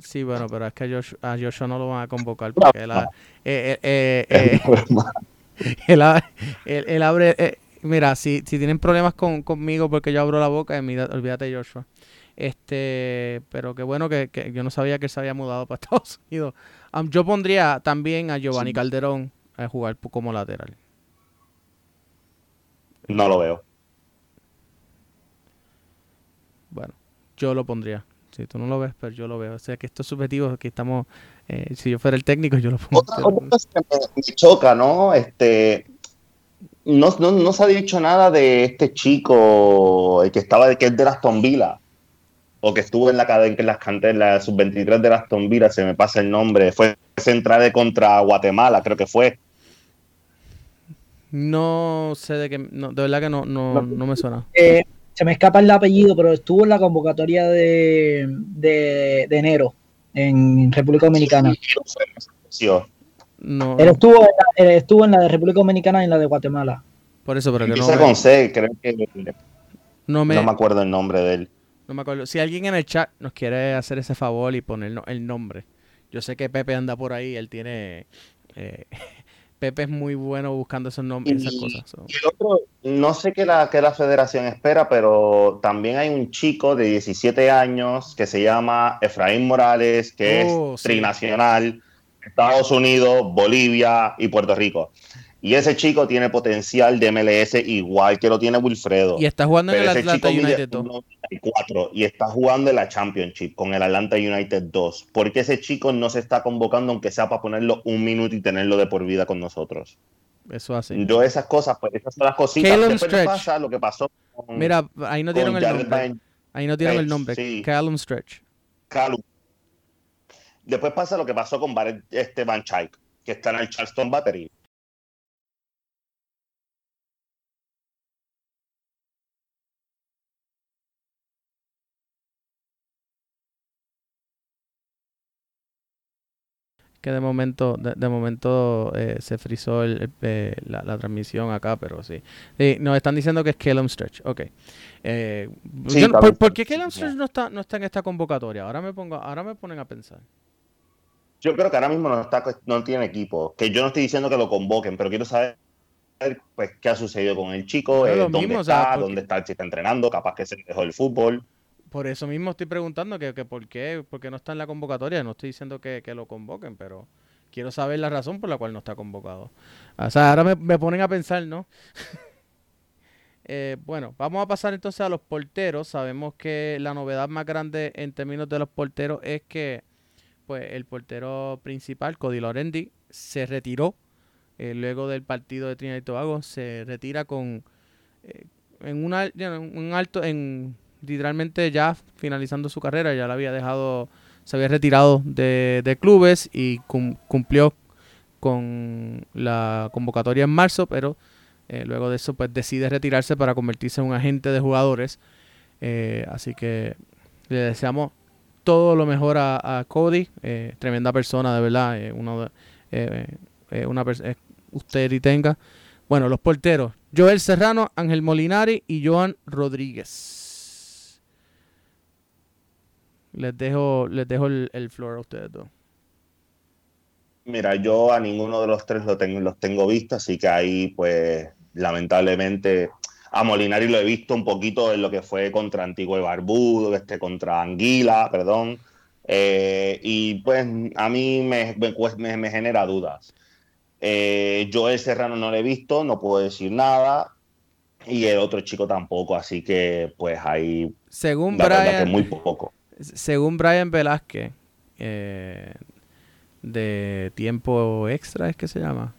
Sí, bueno, pero es que a Josh- a Joshua no lo van a convocar porque él, ha- eh, eh, eh, él, ha- él- él abre. mira, si, si tienen problemas con, conmigo porque yo abro la boca, mira, olvídate Joshua. Este, pero qué bueno que, que yo no sabía que él se había mudado para Estados Unidos. Um, yo pondría también a Giovanni Sí. Calderón a jugar como lateral. no lo veo. Bueno, yo lo pondría. Si tú no lo ves, pero yo lo veo. O sea que esto es subjetivo, aquí estamos. eh, si yo fuera el técnico, yo lo pongo. Otra, cosa que me, me choca, ¿no? Este, no, no, no se ha dicho nada de este chico el que estaba que es de Aston Villa o que estuvo en la cadena en las en la sub-23 de Aston Villa, se me pasa el nombre, fue central de contra Guatemala, creo que fue. No sé de qué. No, de verdad que no, no, no me suena. Eh, se me escapa el apellido, pero estuvo en la convocatoria de, de, de enero en República Dominicana. Sí, No, Él estuvo, en la, él estuvo en la de República Dominicana y en la de Guatemala. por eso, pero que no, Empieza con C, creo que no me, no me acuerdo el nombre de él. no me acuerdo. Si alguien en el chat nos quiere hacer ese favor y ponernos el nombre. Yo sé que Pepe anda por ahí, él tiene. eh, Pepe es muy bueno buscando esos nombres, esas Y- cosas. so. Y el otro, no sé qué la, qué la federación espera, pero también hay un chico de 17 años que se llama Efraín Morales, que Oh, es sí. trinacional, Estados Unidos, Bolivia y Puerto Rico. Y ese chico tiene potencial de MLS igual que lo tiene Wilfredo. Y está jugando en Pero el ese Atlanta United 2. 1.94 y está jugando en la Championship con el Atlanta United 2. ¿Por qué ese chico no se está convocando aunque sea para ponerlo un minuto y tenerlo de por vida con nosotros? Eso así. Yo esas cosas, pues esas son las cositas. Stretch. pasa lo que pasó con, Mira, ahí no dieron el nombre. Van- Ahí no dieron el nombre. sí. Callum Stretch. Callum. Después pasa lo que pasó con Barret este Van que está en el Charleston Battery. Que de momento, de, de momento eh, se frizó el- el- eh, la, la transmisión acá, pero sí. Sí, Nos están diciendo que es Callum Stretch. Ok. Eh, Sí, yo ¿por, por qué sí. Stretch no está, no está en esta convocatoria? Ahora me pongo, ahora me ponen a pensar. Yo creo que ahora mismo no, está, no tiene equipo. Que yo no estoy diciendo que lo convoquen, pero quiero saber pues, qué ha sucedido con el chico, eh, dónde mismo, o está, sea, porque- dónde está, si está entrenando, capaz que se dejó el fútbol. Por eso mismo estoy preguntando que, que por, qué, no está en la convocatoria. No estoy diciendo que, lo convoquen, pero quiero saber la razón por la cual no está convocado. O sea, ahora me, ponen a pensar, ¿no? Eh, bueno, vamos a pasar entonces a los porteros. Sabemos que la novedad más grande en términos de los porteros es que pues el portero principal, Cody Lorendi, se retiró eh, luego del partido de Trinidad y Tobago. Se retira con eh, en know, un alto, en literalmente ya finalizando su carrera, ya la había dejado, se había retirado de, de clubes y cum- cumplió con la convocatoria en marzo, pero eh, luego de eso pues decide retirarse para convertirse en un agente de jugadores. Eh, así que le deseamos todo lo mejor a, Cody, eh, tremenda persona de verdad, uno de- una usted y tenga. Bueno, los porteros, Joel Serrano, Ángel Molinari y Joan Rodríguez. Les dejo, les dejo el, el floor a ustedes dos. Mira, yo a ninguno de los tres lo tengo, los tengo visto, así que ahí, pues, lamentablemente, A Molinari lo he visto un poquito en lo que fue contra Antiguo y Barbudo, este, contra Anguila, perdón. Eh, y pues a mí me, me, genera dudas. Eh, Joel Serrano no lo he visto, no puedo decir nada. Y el otro chico tampoco, así que pues ahí... Según Brian... muy poco. Según Brian Velázquez, eh, de tiempo extra, ¿es que se llama?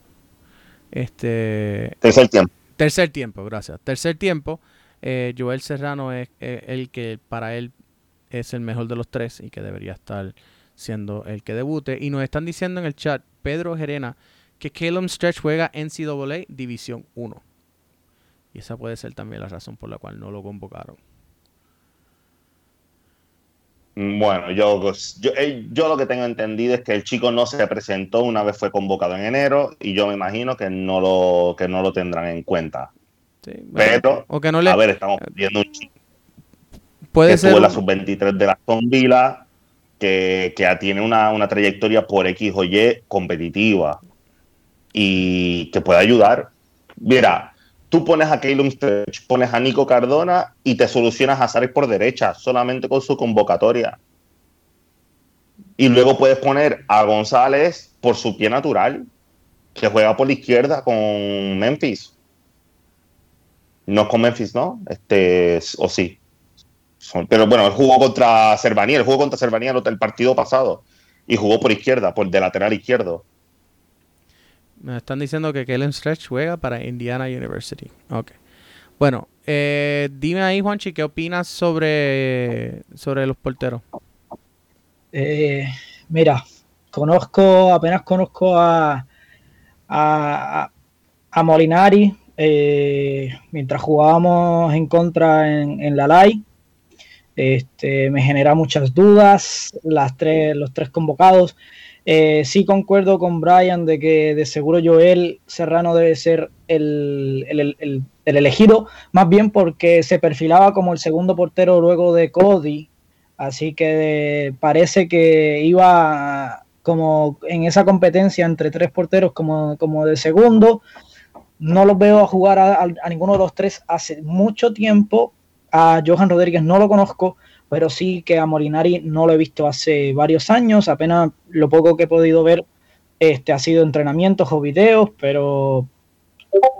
Este... Tercer tiempo. Tercer tiempo, gracias. Tercer tiempo, eh, Joel Serrano es eh, el que para él es el mejor de los tres y que debería estar siendo el que debute. Y nos están diciendo en el chat, Pedro Gerena, que Calum Stretch juega NCAA División 1. Y esa puede ser también la razón por la cual no lo convocaron. Bueno, yo, yo, eh, yo, lo que tengo entendido es que el chico no se presentó una vez fue convocado en enero y yo me imagino que no lo, que no lo tendrán en cuenta. Pero, a ver, estamos viendo un chico puede que ser tuvo la sub-23 de la Villa, que, que tiene una, una, trayectoria por X o Y competitiva y que puede ayudar. Mira, tú pones a Calum Stretch, pones a Nico Cardona y te solucionas a Sares por derecha, solamente con su convocatoria. Y luego puedes poner a González por su pie natural, que juega por la izquierda con Memphis. No con Memphis, ¿no? Este, o sí. Pero bueno, él jugó contra Cervanía, él jugó contra Cervanía el partido pasado y jugó por izquierda, por de lateral izquierdo. Me están diciendo que Kellen Stretch juega para Indiana University. Bueno, eh, dime ahí, Juanchi, ¿qué opinas sobre, sobre los porteros? Eh, mira, conozco, apenas conozco a, a, a Molinari eh, mientras jugábamos en contra en, en la LAI. Este, me genera muchas dudas, las tres, los tres convocados. Eh, sí concuerdo con Brian de que de seguro Joel Serrano debe ser el, elegido, más bien porque se perfilaba como el segundo portero luego de Cody, así que parece que iba como en esa competencia entre tres porteros como, como de segundo. No los veo a jugar a, a ninguno de los tres hace mucho tiempo. A Johan Rodríguez no lo conozco, pero sí que a Molinari no lo he visto hace varios años, apenas lo poco que he podido ver este, ha sido entrenamientos o videos, pero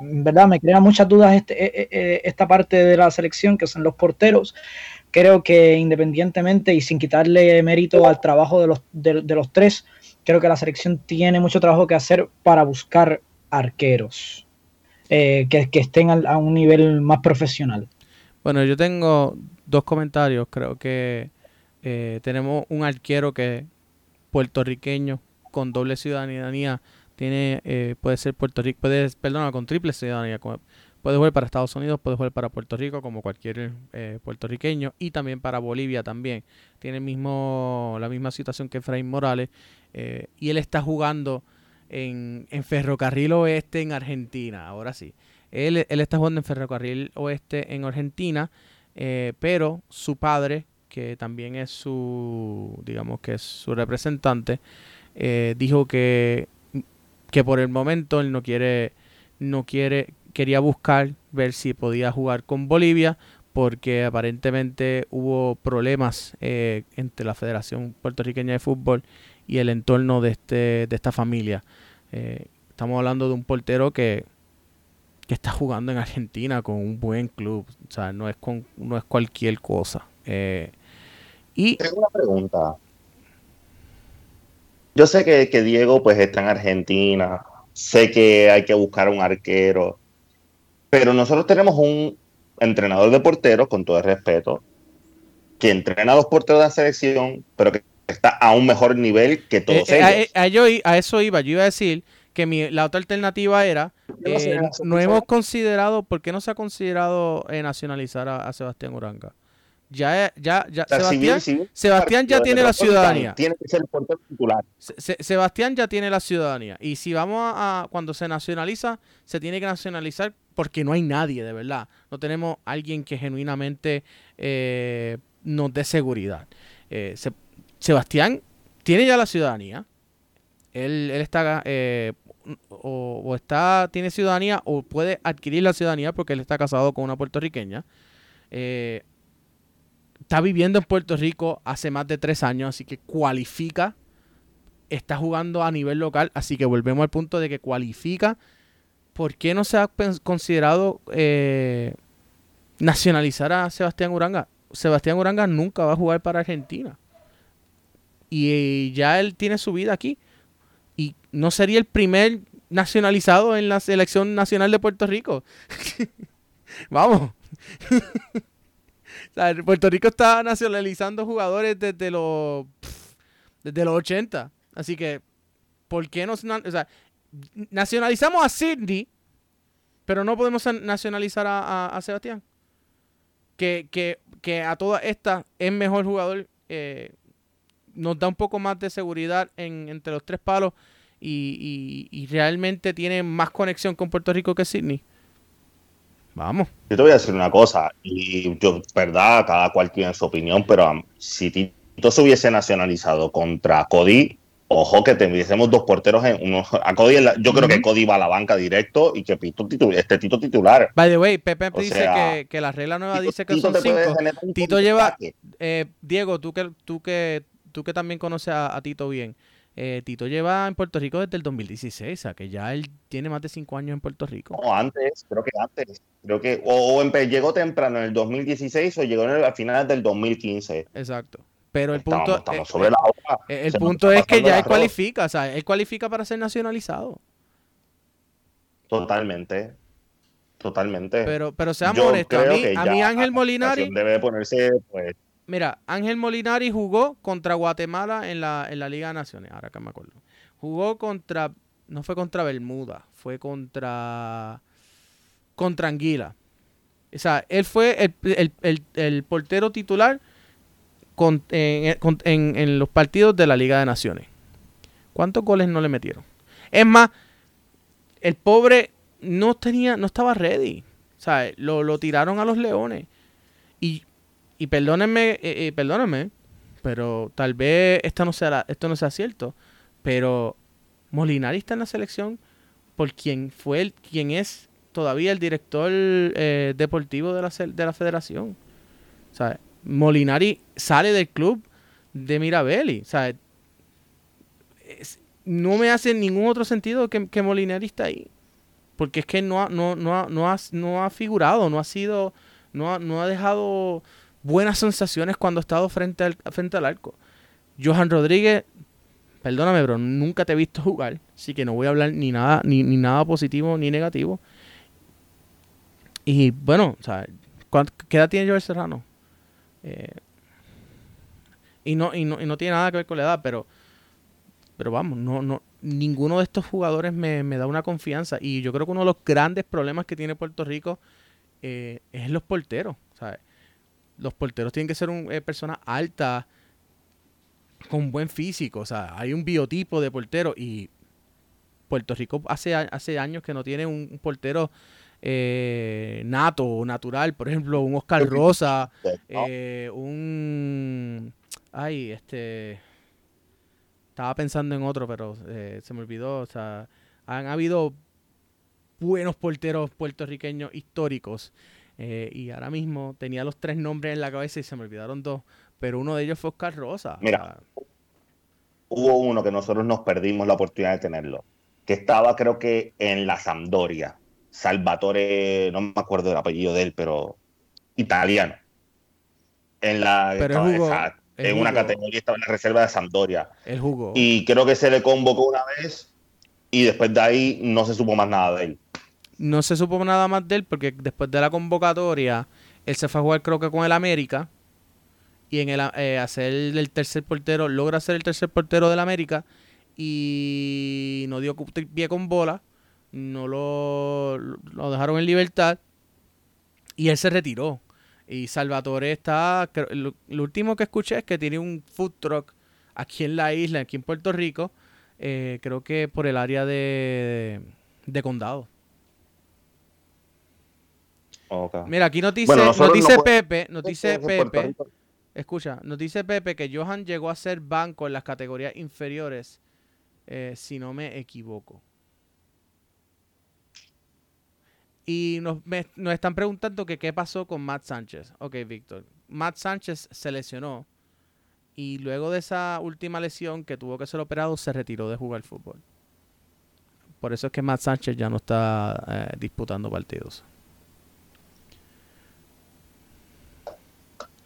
en verdad me crea muchas dudas este, e, e, e, esta parte de la selección, que son los porteros. Creo que independientemente y sin quitarle mérito al trabajo de los, de, los tres, creo que la selección tiene mucho trabajo que hacer para buscar arqueros eh, que, que, estén a un nivel más profesional. Bueno, yo tengo dos comentarios. Creo que eh, tenemos un arquero que puertorriqueño con doble ciudadanía tiene eh, puede ser Puerto Rico puede perdona con triple ciudadanía puede jugar para Estados Unidos puede jugar para Puerto Rico como cualquier eh, puertorriqueño y también para Bolivia también tiene el mismo la misma situación que Efraín Morales y él está jugando en, en Ferrocarril Oeste en Argentina ahora sí él, él está jugando en Ferrocarril Oeste en Argentina eh, pero su padre, que también es su, digamos que es su representante, eh, dijo que, que por el momento él no quiere, no quiere, quería buscar ver si podía jugar con Bolivia porque aparentemente hubo problemas eh, entre la Federación Puertorriqueña de Fútbol y el entorno de, este, de esta familia. estamos hablando de un portero que que está jugando en Argentina con un buen club. O sea, no es, con, no es cualquier cosa. Eh, y Tengo una pregunta. Yo sé que, que, Diego pues está en Argentina, sé que hay que buscar un arquero, pero nosotros tenemos un entrenador de porteros, con todo el respeto, que entrena a los porteros de la selección, pero que está a un mejor nivel que todos eh, eh, ellos. A, yo, a, eso iba, yo iba a decir que mi, la otra alternativa era, eh, no hemos considerado, ¿por qué no se ha considerado eh, nacionalizar a, Sebastián Uranga? Ya, ya, ya, Sebastián, Sebastián ya tiene la ciudadanía. Tiene que ser el titular. Sebastián ya tiene la ciudadanía. Y si vamos a, cuando se nacionaliza, se tiene que nacionalizar porque no hay nadie, de verdad. No tenemos alguien que genuinamente eh, nos dé seguridad. Sebastián tiene ya la ciudadanía. Él, está o, está, tiene ciudadanía o puede adquirir la ciudadanía porque él está casado con una puertorriqueña. Eh, está viviendo en Puerto Rico hace más de tres años, así que cualifica. Está jugando a nivel local, así que volvemos al punto de que cualifica. ¿Por qué no se ha considerado eh, nacionalizar a Sebastián Uranga? Sebastián Uranga nunca va a jugar para Argentina. Y ya él tiene su vida aquí. Y no sería el primer nacionalizado en la selección nacional de Puerto Rico. Vamos. Puerto Rico está nacionalizando jugadores desde los desde los 80. Así que, ¿por qué no? O sea, nacionalizamos a Sidney, pero no podemos nacionalizar a, Sebastián. Que, que, que, a todas estas es mejor jugador. Eh, nos da un poco más de seguridad en, entre los tres palos y, y, y realmente tiene más conexión con Puerto Rico que Sidney. Vamos. Yo te voy a decir una cosa, y yo, verdad, cada cual tiene su opinión, pero um, si Tito se hubiese nacionalizado contra Cody, ojo que tuviésemos dos porteros en uno. A Cody, yo creo que Cody va a la banca directo y que Pito este Tito titular. By the way, Pepe dice que, la regla nueva dice que son cinco. Tito lleva. Eh, Diego, tú que, tú que tú que también conoces a Tito bien. Eh, Tito lleva en Puerto Rico desde el 2016, o sea que ya él tiene más de cinco años en Puerto Rico. No, antes, creo que antes. Creo que o, llegó temprano en el 2016 o llegó en el, a finales del 2015. Exacto. Pero el punto, estamos sobre la hoja. Eh, el punto es que ya él cualifica, o sea, él cualifica para ser nacionalizado. Totalmente. Totalmente. Pero, pero seamos honestos, a mí, a mí Ángel Molinari. Debe ponerse, pues, Mira, Ángel Molinari jugó contra Guatemala en la, en la Liga de Naciones, ahora que me acuerdo. Jugó contra, no fue contra Bermuda, fue contra, contra Anguila. O sea, él fue el, portero titular en, los partidos de la Liga de Naciones. ¿Cuántos goles no le metieron? Es más, el pobre no tenía, no estaba ready. O sea, lo, lo tiraron a los leones. Y y perdónenme, eh, eh, perdónenme, pero tal vez esto no sea, esto no sea cierto, pero Molinari está en la selección por quien fue el, quien es todavía el director eh, deportivo de la, de la federación. O sea, Molinari sale del club de Mirabelli. O no me hace ningún otro sentido que, que, Molinari está ahí. Porque es que no ha, no, no, no, ha, no ha figurado, no ha sido, no ha, no ha dejado buenas sensaciones cuando ha estado frente al, frente al arco. Johan Rodríguez, perdóname, bro, nunca te he visto jugar, así que no voy a hablar ni nada, ni, nada positivo ni negativo. Y bueno, o sea, ¿qué edad tiene Joel Serrano? Eh, y, no, y, no, y no tiene nada que ver con la edad, pero, pero vamos, no, no, ninguno de estos jugadores me, da una confianza. Y yo creo que uno de los grandes problemas que tiene Puerto Rico eh, es los porteros. ¿sabes? Los porteros tienen que ser un, eh, personas altas, con buen físico. O sea, hay un biotipo de portero y Puerto Rico hace, hace años que no tiene un, portero eh, nato o natural. Por ejemplo, un Oscar Rosa, eh, un... Ay, este... Estaba pensando en otro, pero se me olvidó. O sea, han habido buenos porteros puertorriqueños históricos eh, y ahora mismo tenía los tres nombres en la cabeza y se me olvidaron dos. Pero uno de ellos fue Oscar Rosa. Mira, hubo uno que nosotros nos perdimos la oportunidad de tenerlo. Que estaba, creo que, en la Sampdoria. Salvatore, no me acuerdo del apellido de él, pero italiano. En la. en una categoría estaba en la reserva de Sampdoria. El jugó. Y creo que se le convocó una vez y después de ahí no se supo más nada de él no se supo nada más de él porque después de la convocatoria, él se fue a jugar creo que con el América. Y en el eh, hacer el tercer portero, logra ser el tercer portero del América. Y no dio pie con bola. No lo, lo dejaron en libertad. Y él se retiró. Y Salvatore está. Lo, último que escuché es que tiene un food truck aquí en la isla, aquí en Puerto Rico. Eh, creo que por el área de, de condado. Mira, aquí nos dice, Pepe, nos dice Pepe, escucha, nos dice Pepe que Johan llegó a ser banco en las categorías inferiores, eh, si no me equivoco. Y nos, nos están preguntando que qué pasó con Matt Sánchez. Ok, Víctor. Matt Sánchez se lesionó y luego de esa última lesión que tuvo que ser operado se retiró de jugar fútbol. Por eso es que Matt Sánchez ya no está eh, disputando partidos.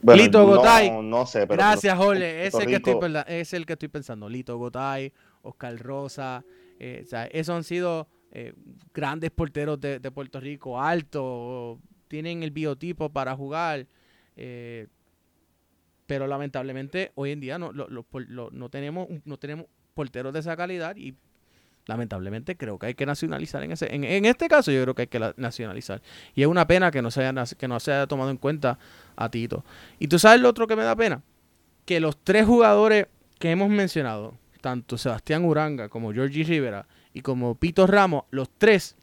Lito Gotay. No, sé, pero Gracias, Jorge. Es el, que estoy, es el que estoy pensando. Lito Gotay, Oscar Rosa. Eh, esos han sido eh, grandes porteros de, Puerto Rico, altos, tienen el biotipo para jugar. Eh, pero lamentablemente hoy en día no, no, tenemos, no tenemos porteros de esa calidad y lamentablemente creo que hay que nacionalizar en ese en, este caso yo creo que hay que nacionalizar. Y es una pena que no se haya que no se haya tomado en cuenta a Tito. Y tú sabes lo otro que me da pena que los tres jugadores que hemos mencionado tanto Sebastián Uranga como Georgie Rivera y como Pito Ramos los tres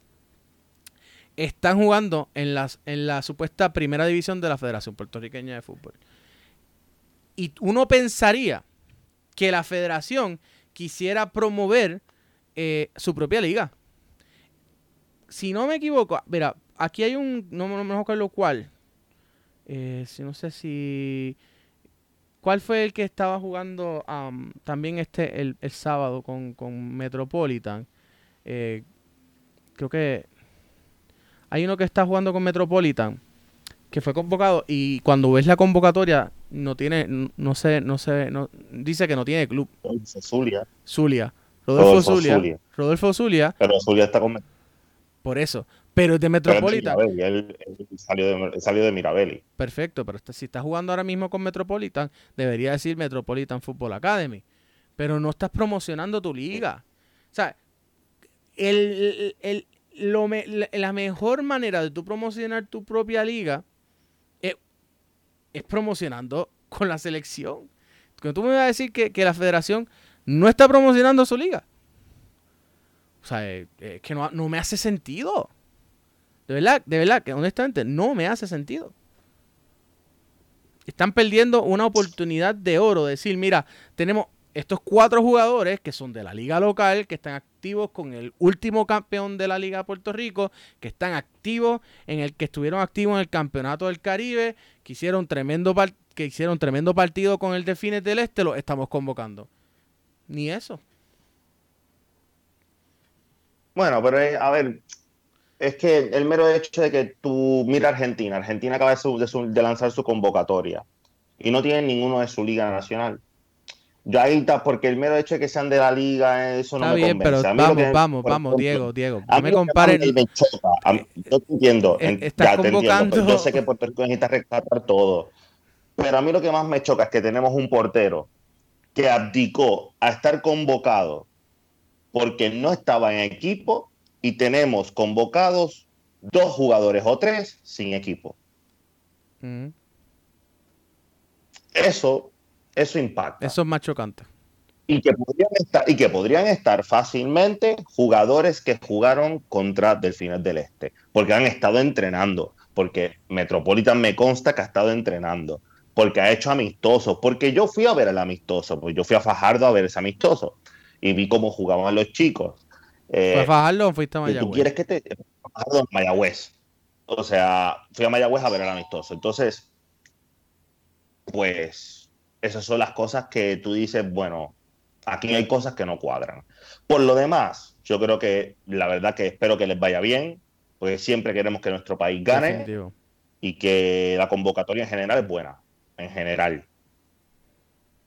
están jugando en las en la supuesta primera división de la Federación Puertorriqueña de Fútbol. Y uno pensaría que la federación quisiera promover eh, su propia liga. Si no me equivoco, mira, aquí hay un, no, me acuerdo cuál. Eh, si no sé si... ¿Cuál fue el que estaba jugando también este el, sábado con, Metropolitan? Eh, creo que hay uno que está jugando con Metropolitan que fue convocado y cuando ves la convocatoria no tiene, no sé, no sé, no, dice que no tiene club. Zulia. Zulia. Rodolfo, Zulia. Rodolfo Zulia. Pero Zulia está con... Por eso. Pero es de Metropolitan. Él, salió, de, salió de Mirabelli. Perfecto, pero si está jugando ahora mismo con Metropolitan, debería decir Metropolitan Football Academy. Pero no estás promocionando tu liga. O sea, el, el, lo la mejor manera de tú promocionar tu propia liga es, es promocionando con la selección. tú me vas a decir que, que la federación no está promocionando su liga. O sea, es eh, eh, que no, me hace sentido. De verdad, de verdad, que honestamente no me hace sentido. Están perdiendo una oportunidad de oro. De decir, mira, tenemos estos cuatro jugadores que son de la liga local, que están activos con el último campeón de la liga de Puerto Rico, que están activos en el que estuvieron activos en el campeonato del Caribe, que hicieron tremendo, que hicieron tremendo partido con el Defines del Este, lo estamos convocando. Ni eso. Bueno, pero a ver, es que el mero hecho de que tú mira Argentina, Argentina acaba de, lanzar su convocatoria y no tienen ninguno de su liga nacional. Yo ahí está, porque el mero hecho de que sean de la liga, eso no me bien, convence. Pero vamos, vamos, vamos, Diego, Diego. No me comparen. Me choca. yo te entiendo, eh, ya te entiendo. Yo sé que Puerto Rico necesita rescatar todo. Pero a mí lo que más me choca es que tenemos un portero que abdicó a estar convocado porque no estaba en equipo y tenemos convocados dos jugadores o tres sin equipo. Mm. Eso, eso impacta. Eso es más chocante. Y que, podrían estar, y que podrían estar fácilmente jugadores que jugaron contra Delfines del Este, porque han estado entrenando, porque Metropolitan me consta que ha estado entrenando porque ha hecho amistosos, porque yo fui a ver el amistoso, pues yo fui a Fajardo a ver ese amistoso y vi cómo jugaban los chicos. Eh, ¿Fue a Fajardo o fuiste a Mayagüez? ¿Tú quieres que te... Fajardo en Mayagüez. O sea, fui a Mayagüez a ver el amistoso. Entonces, pues esas son las cosas que tú dices, bueno, aquí hay cosas que no cuadran. Por lo demás, yo creo que la verdad que espero que les vaya bien, porque siempre queremos que nuestro país gane y que la convocatoria en general es buena en general.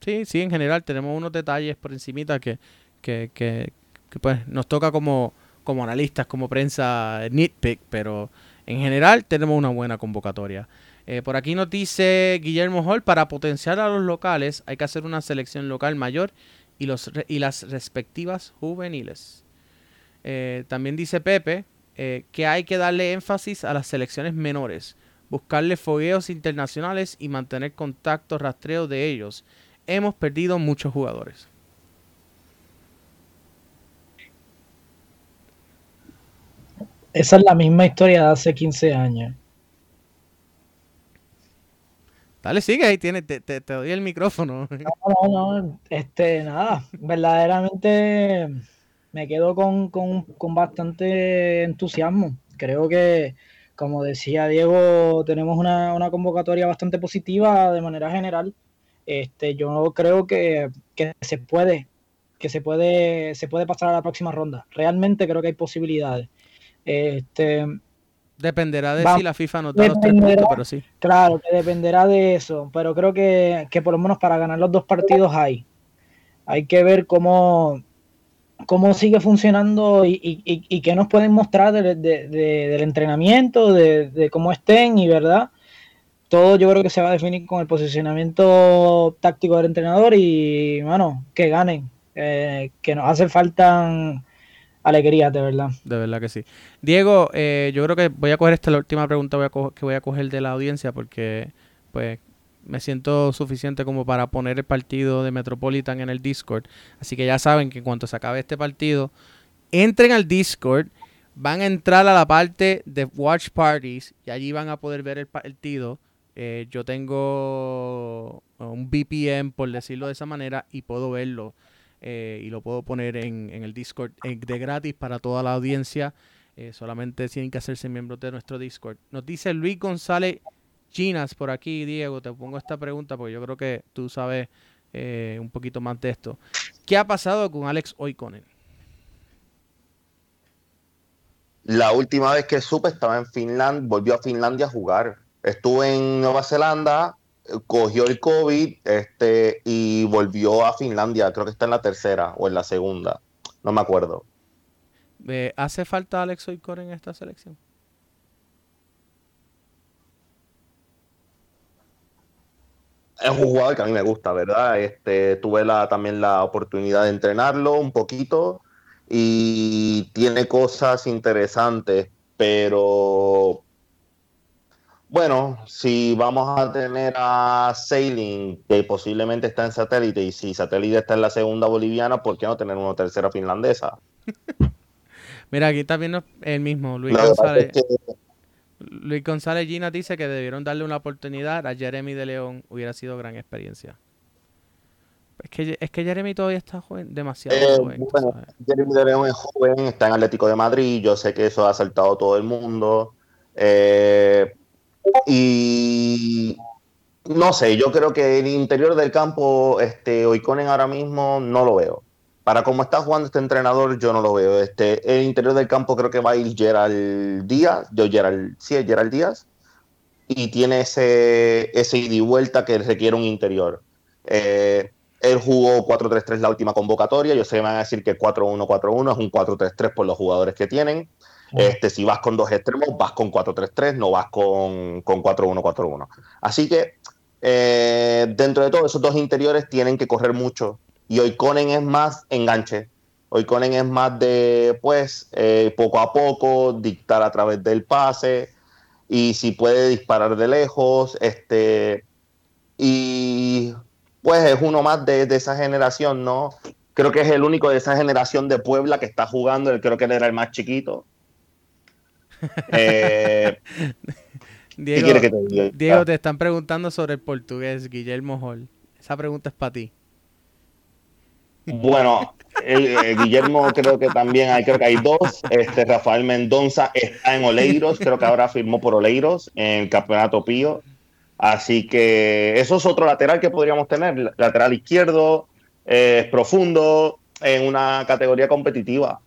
Sí, sí, en general tenemos unos detalles por encimita que, que, que, pues nos toca como, como analistas, como prensa nitpick, pero en general tenemos una buena convocatoria. Eh, por aquí nos dice Guillermo Hall, para potenciar a los locales hay que hacer una selección local mayor y, los, y las respectivas juveniles. Eh, también dice Pepe eh, que hay que darle énfasis a las selecciones menores buscarle fogueos internacionales y mantener contacto rastreo de ellos. Hemos perdido muchos jugadores. Esa es la misma historia de hace 15 años. Dale, sigue ahí, tiene, te, te, doy el micrófono. No, no, no, este, nada, verdaderamente me quedo con, con bastante entusiasmo creo que, como decía Diego, tenemos una, una convocatoria bastante positiva de manera general. Este, yo creo que, que se puede, que se puede, se puede pasar a la próxima ronda. Realmente creo que hay posibilidades. Este, Dependerá de si la FIFA nos da los tres puntos, pero sí. Claro, que dependerá de eso. Pero creo que, que, por lo menos para ganar los dos partidos hay. Hay que ver cómo, cómo sigue funcionando y, y, y, qué nos pueden mostrar de, de, del entrenamiento, de, cómo estén y verdad. Todo yo creo que se va a definir con el posicionamiento táctico del entrenador y, bueno, que ganen. Eh, que nos hace falta alegría, de verdad. De verdad que sí. Diego, eh, yo creo que voy a coger esta la última pregunta que voy a coger de la audiencia porque pues me siento suficiente como para poner el partido de Metropolitan en el Discord. Así que ya saben que en cuanto se acabe este partido, entren al Discord, van a entrar a la parte de Watch Parties y allí van a poder ver el partido. Eh, yo tengo un VPN, por decirlo de esa manera, y puedo verlo eh, y lo puedo poner en, el Discord eh, de gratis para toda la audiencia. Solamente tienen que hacerse miembros de nuestro Discord. Nos dice Luis González Chinas por aquí, Diego. Te pongo esta pregunta porque yo creo que tú sabes un poquito más de esto. ¿Qué ha pasado con Alex Oikonen? La última vez que supe estaba en Finlandia, volvió a Finlandia a jugar. Estuvo en Nueva Zelanda, cogió el COVID este, y volvió a Finlandia. Creo que está en la tercera o en la segunda. No me acuerdo. Eh, ¿Hace falta Alex Oikor en esta selección? Es un jugador que a mí me gusta, ¿verdad? Este, tuve la, también la oportunidad de entrenarlo un poquito y tiene cosas interesantes, pero bueno, si vamos a tener a Sailing, que posiblemente está en satélite, y si satélite está en la segunda boliviana, ¿por qué no tener una tercera finlandesa? Mira, aquí está viendo el mismo, Luis González. Luis González Gina dice que debieron darle una oportunidad a Jeremy de León, hubiera sido gran experiencia. Es que, es que Jeremy todavía está joven, demasiado eh, joven. Jeremy de León es joven, está en Atlético de Madrid, yo sé que eso ha saltado todo el mundo. Eh, y no sé, yo creo que el interior del campo, este, Oikonen ahora mismo no lo veo. Para cómo está jugando este entrenador, yo no lo veo. Este, el interior del campo creo que va a ir Gerald Díaz, yo Gerald, sí, Gerald Díaz, y tiene ese, ese ida y vuelta que requiere un interior. Eh, él jugó 4-3-3 la última convocatoria, yo sé que me van a decir que 4-1-4-1 es un 4-3-3 por los jugadores que tienen. Este, si vas con dos extremos, vas con 4-3-3, no vas con, con 4-1-4-1. Así que eh, dentro de todo, esos dos interiores tienen que correr mucho. Y hoy Conen es más enganche. Hoy Conen es más de, pues, eh, poco a poco, dictar a través del pase. Y si puede disparar de lejos. Este, y pues es uno más de, de esa generación, ¿no? Creo que es el único de esa generación de Puebla que está jugando. Creo que él era el más chiquito eh, Diego, te están preguntando sobre el portugués, Guillermo Hall. Esa pregunta es para ti. Bueno, eh, Guillermo creo que también hay, creo que hay dos. Este Rafael Mendonza está en Oleiros, creo que ahora firmó por Oleiros en el Campeonato Pío. Así que eso es otro lateral que podríamos tener, lateral izquierdo, eh, profundo, en una categoría competitiva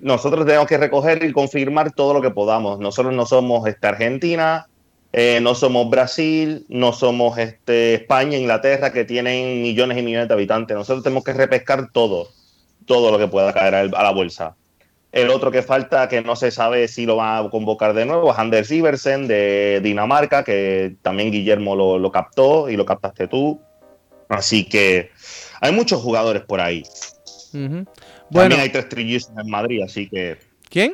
nosotros tenemos que recoger y confirmar todo lo que podamos. Nosotros no somos este, Argentina, eh, no somos Brasil, no somos este, España, Inglaterra, que tienen millones y millones de habitantes. Nosotros tenemos que repescar todo, todo lo que pueda caer a la bolsa. El otro que falta, que no se sabe si lo va a convocar de nuevo, es Anders Iversen de Dinamarca, que también Guillermo lo, captó y lo captaste tú. Así que hay muchos jugadores por ahí. También hay tres trillizos en Madrid, así que. ¿Quién?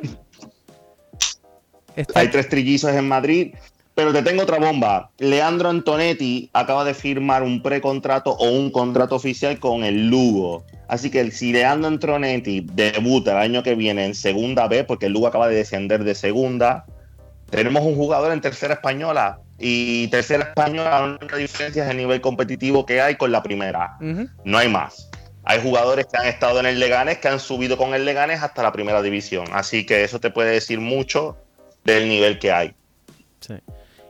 Hay tres trillizos en Madrid. Pero te tengo otra bomba. Leandro Antonetti acaba de firmar un precontrato o un contrato oficial con el Lugo. Así que si Leandro Antonetti debuta el año que viene en segunda B, porque el Lugo acaba de descender de segunda, tenemos un jugador en tercera española. Y tercera española, la única diferencia es el nivel competitivo que hay con la primera. No hay más. hay jugadores que han estado en el Leganes que han subido con el Leganes hasta la primera división. Así que eso te puede decir mucho del nivel que hay. Sí.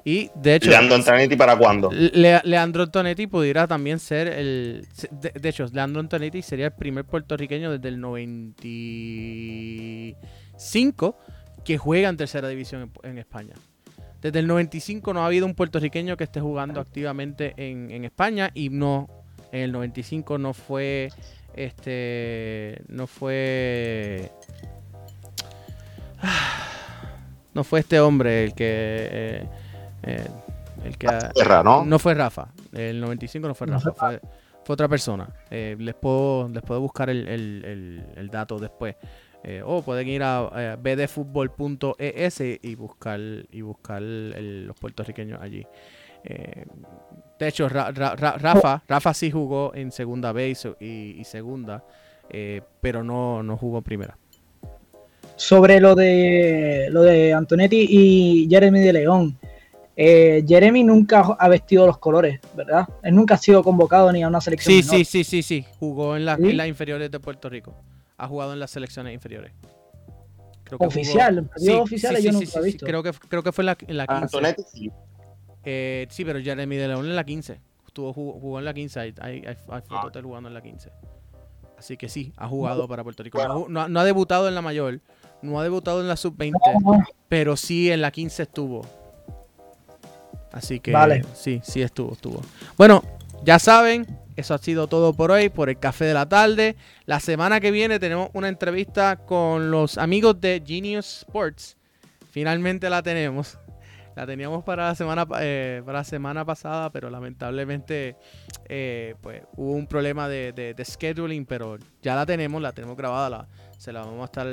Y de hecho. ¿Leandro Antonetti para cuándo? Leandro Antonetti pudiera también ser el. De, hecho, Leandro Antonetti sería el primer puertorriqueño desde el 95 que juega en tercera división en, España. Desde el 95 no ha habido un puertorriqueño que esté jugando activamente en, en España y no. En el 95 no fue. Este. No fue. No fue este hombre el que. Eh, eh, el que ¿no? no fue Rafa. El 95 no fue Rafa, fue, otra persona. Eh, les, puedo, les puedo buscar el, dato después. Eh, o pueden ir a bdfutbol.es y buscar, y buscar los puertorriqueños allí. de hecho, Rafa, Rafa sí jugó en segunda base y, y segunda, pero no, no jugó en primera. Sobre lo de lo de Antonetti y Jeremy de León, eh, Jeremy nunca ha vestido los colores, ¿verdad? Él nunca ha sido convocado ni a una selección. Sí, sí, sí, sí, sí. Jugó en, las inferiores de Puerto Rico. Ha jugado en las selecciones inferiores. Oficial, sí, oficial sí, yo nunca he visto. Creo que, creo que fue en la, en la 15. sí. Eh, sí, pero Jeremy de León en la 15. Estuvo, jugó, en la 15. Hay, hay, hay fotos de él jugando en la 15. Así que sí, ha jugado para Puerto Rico. No, no, ha debutado en la mayor, no ha debutado en la sub-20, pero sí en la 15 estuvo. Así que sí, sí estuvo, estuvo. Bueno, ya saben, eso ha sido todo por hoy, por el café de la tarde. La semana que viene tenemos una entrevista con los amigos de Genius Sports. Finalmente la tenemos. La teníamos para la semana, eh, para la semana pasada, pero lamentablemente eh, pues, hubo un problema de, scheduling, pero ya la tenemos, la tenemos grabada, se la vamos a estar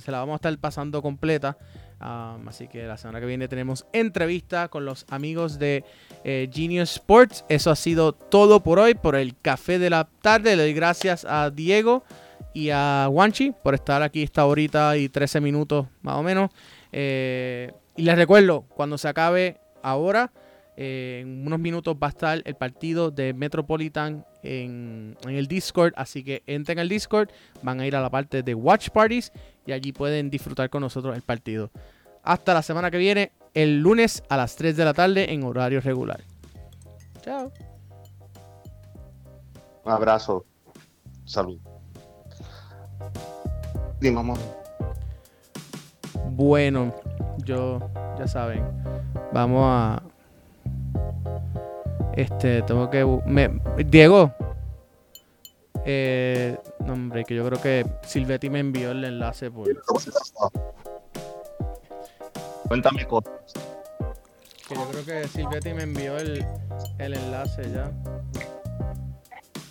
se la vamos a estar pasando completa así que la semana que viene tenemos entrevista con los amigos de eh, Genius Sports. Eso ha sido todo por hoy, por el café de la tarde. Le doy gracias a Diego y a Wanchi por estar aquí esta horita y 13 minutos más o menos. Eh, y les recuerdo, cuando se acabe ahora, eh, en unos minutos va a estar el partido de Metropolitan en, en, el Discord. Así que entren al Discord, van a ir a la parte de Watch Parties y allí pueden disfrutar con nosotros el partido. Hasta la semana que viene, el lunes a las 3 de la tarde en horario regular. Chao. Un abrazo. Salud. Dime, Bueno, yo, ya saben, vamos a... Este, tengo que... Diego, eh, no, hombre, que yo creo que Silvetti me envió el enlace por. Cuéntame cosas. Que yo creo que Silvetti me envió el, el enlace ya.